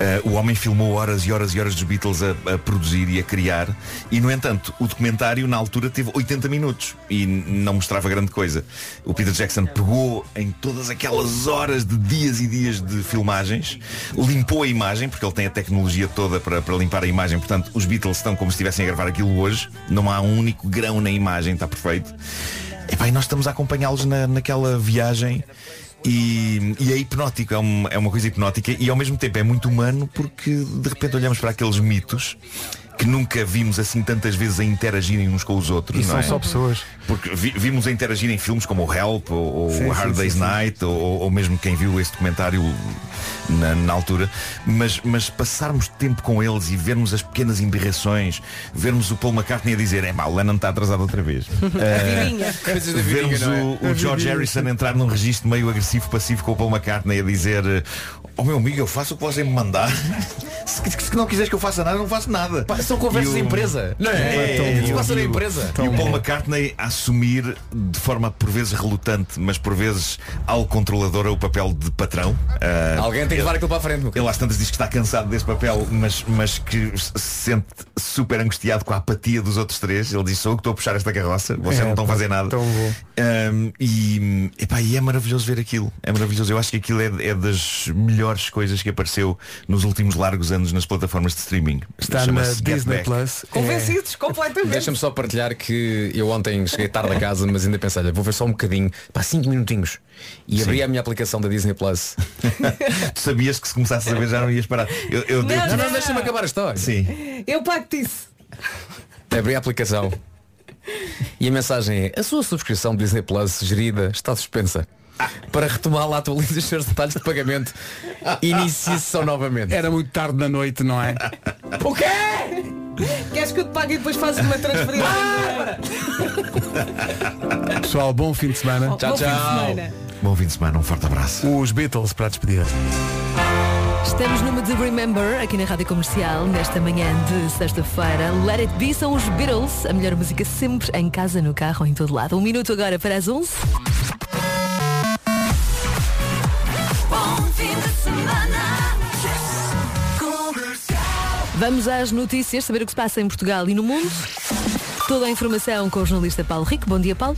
Eh, o homem filmou horas e horas e horas dos Beatles a, a produzir e a criar. E, no entanto, o documentário, na altura, teve 80 minutos e não mostrava grande coisa. O Peter Jackson pegou em todas aquelas horas de dias e dias de filmagens, limpou a imagem, porque ele tem a tecnologia toda para, para limpar a imagem, portanto os Beatles estão como se estivessem a gravar aquilo hoje, não há um único grão na imagem, está perfeito. Epá, e nós estamos a acompanhá-los na, naquela viagem. E, e é hipnótico, é, um- é uma coisa hipnótica. E ao mesmo tempo é muito humano porque de repente olhamos para aqueles mitos que nunca vimos assim tantas vezes a interagirem uns com os outros. E não são é? só pessoas. Porque vi- vimos a interagir em filmes como o Help ou, Sim, Hard sim, Day's sim, sim. Night ou, ou mesmo quem viu esse documentário na, na altura mas, mas passarmos tempo com eles e vermos as pequenas embirrações vermos o Paul McCartney a dizer é pá, o Lennon está atrasado outra vez. Coisas da vermos não é? o, o George Harrison entrar num registro meio agressivo passivo com o Paul McCartney a dizer oh meu amigo eu faço o que você me mandar se, se não quiseres que eu faça nada, eu não faço nada. Pá, são conversas E de o- empresa. Não é? É, e passa na e o- empresa. E o Paul McCartney a assumir de forma por vezes relutante, mas por vezes algo controladora o papel de patrão. Ah, Alguém tem que levar aquilo para a frente. Ele às tantas diz que está cansado desse papel, mas, mas que se sente super angustiado com a apatia dos outros três. Ele diz, sou eu que estou a puxar esta carroça, vocês É, não estão a fazer nada. tão bom. Um, e, epá, e é maravilhoso ver aquilo. É maravilhoso. Eu acho que aquilo é, é das melhores coisas que apareceu nos últimos largos anos nas plataformas de streaming. Está na Disney. Plus. Convencidos completamente. Deixa-me só partilhar que eu ontem cheguei tarde a casa, mas ainda pensei, vou ver só um bocadinho, para 5 minutinhos. E abri a minha aplicação da Disney Plus. Tu sabias que se começasse a ver já não ias parar. Eu, eu, Não, eu- Não, não, deixa-me acabar a história. Sim. Eu pacto isso. Abri a aplicação. E a mensagem é, a sua subscrição Disney Plus gerida está suspensa. Para retomá-la, atualize os seus detalhes de pagamento. Inicie sessão novamente. Era muito tarde na noite, não é? O quê? Queres que eu te pague e depois fazes uma transferência? Pessoal, bom fim de semana. Bom fim de semana. Bom fim de semana, um forte abraço. Os Beatles para a despedida. Estamos numa de Remember aqui na Rádio Comercial nesta manhã de sexta-feira. Let It Be são os Beatles, a melhor música sempre em casa, no carro, em todo lado. Um minuto agora para as 11. Vamos às notícias, saber o que se passa em Portugal e no mundo. Toda a informação com o jornalista Paulo Rico. Bom dia, Paulo.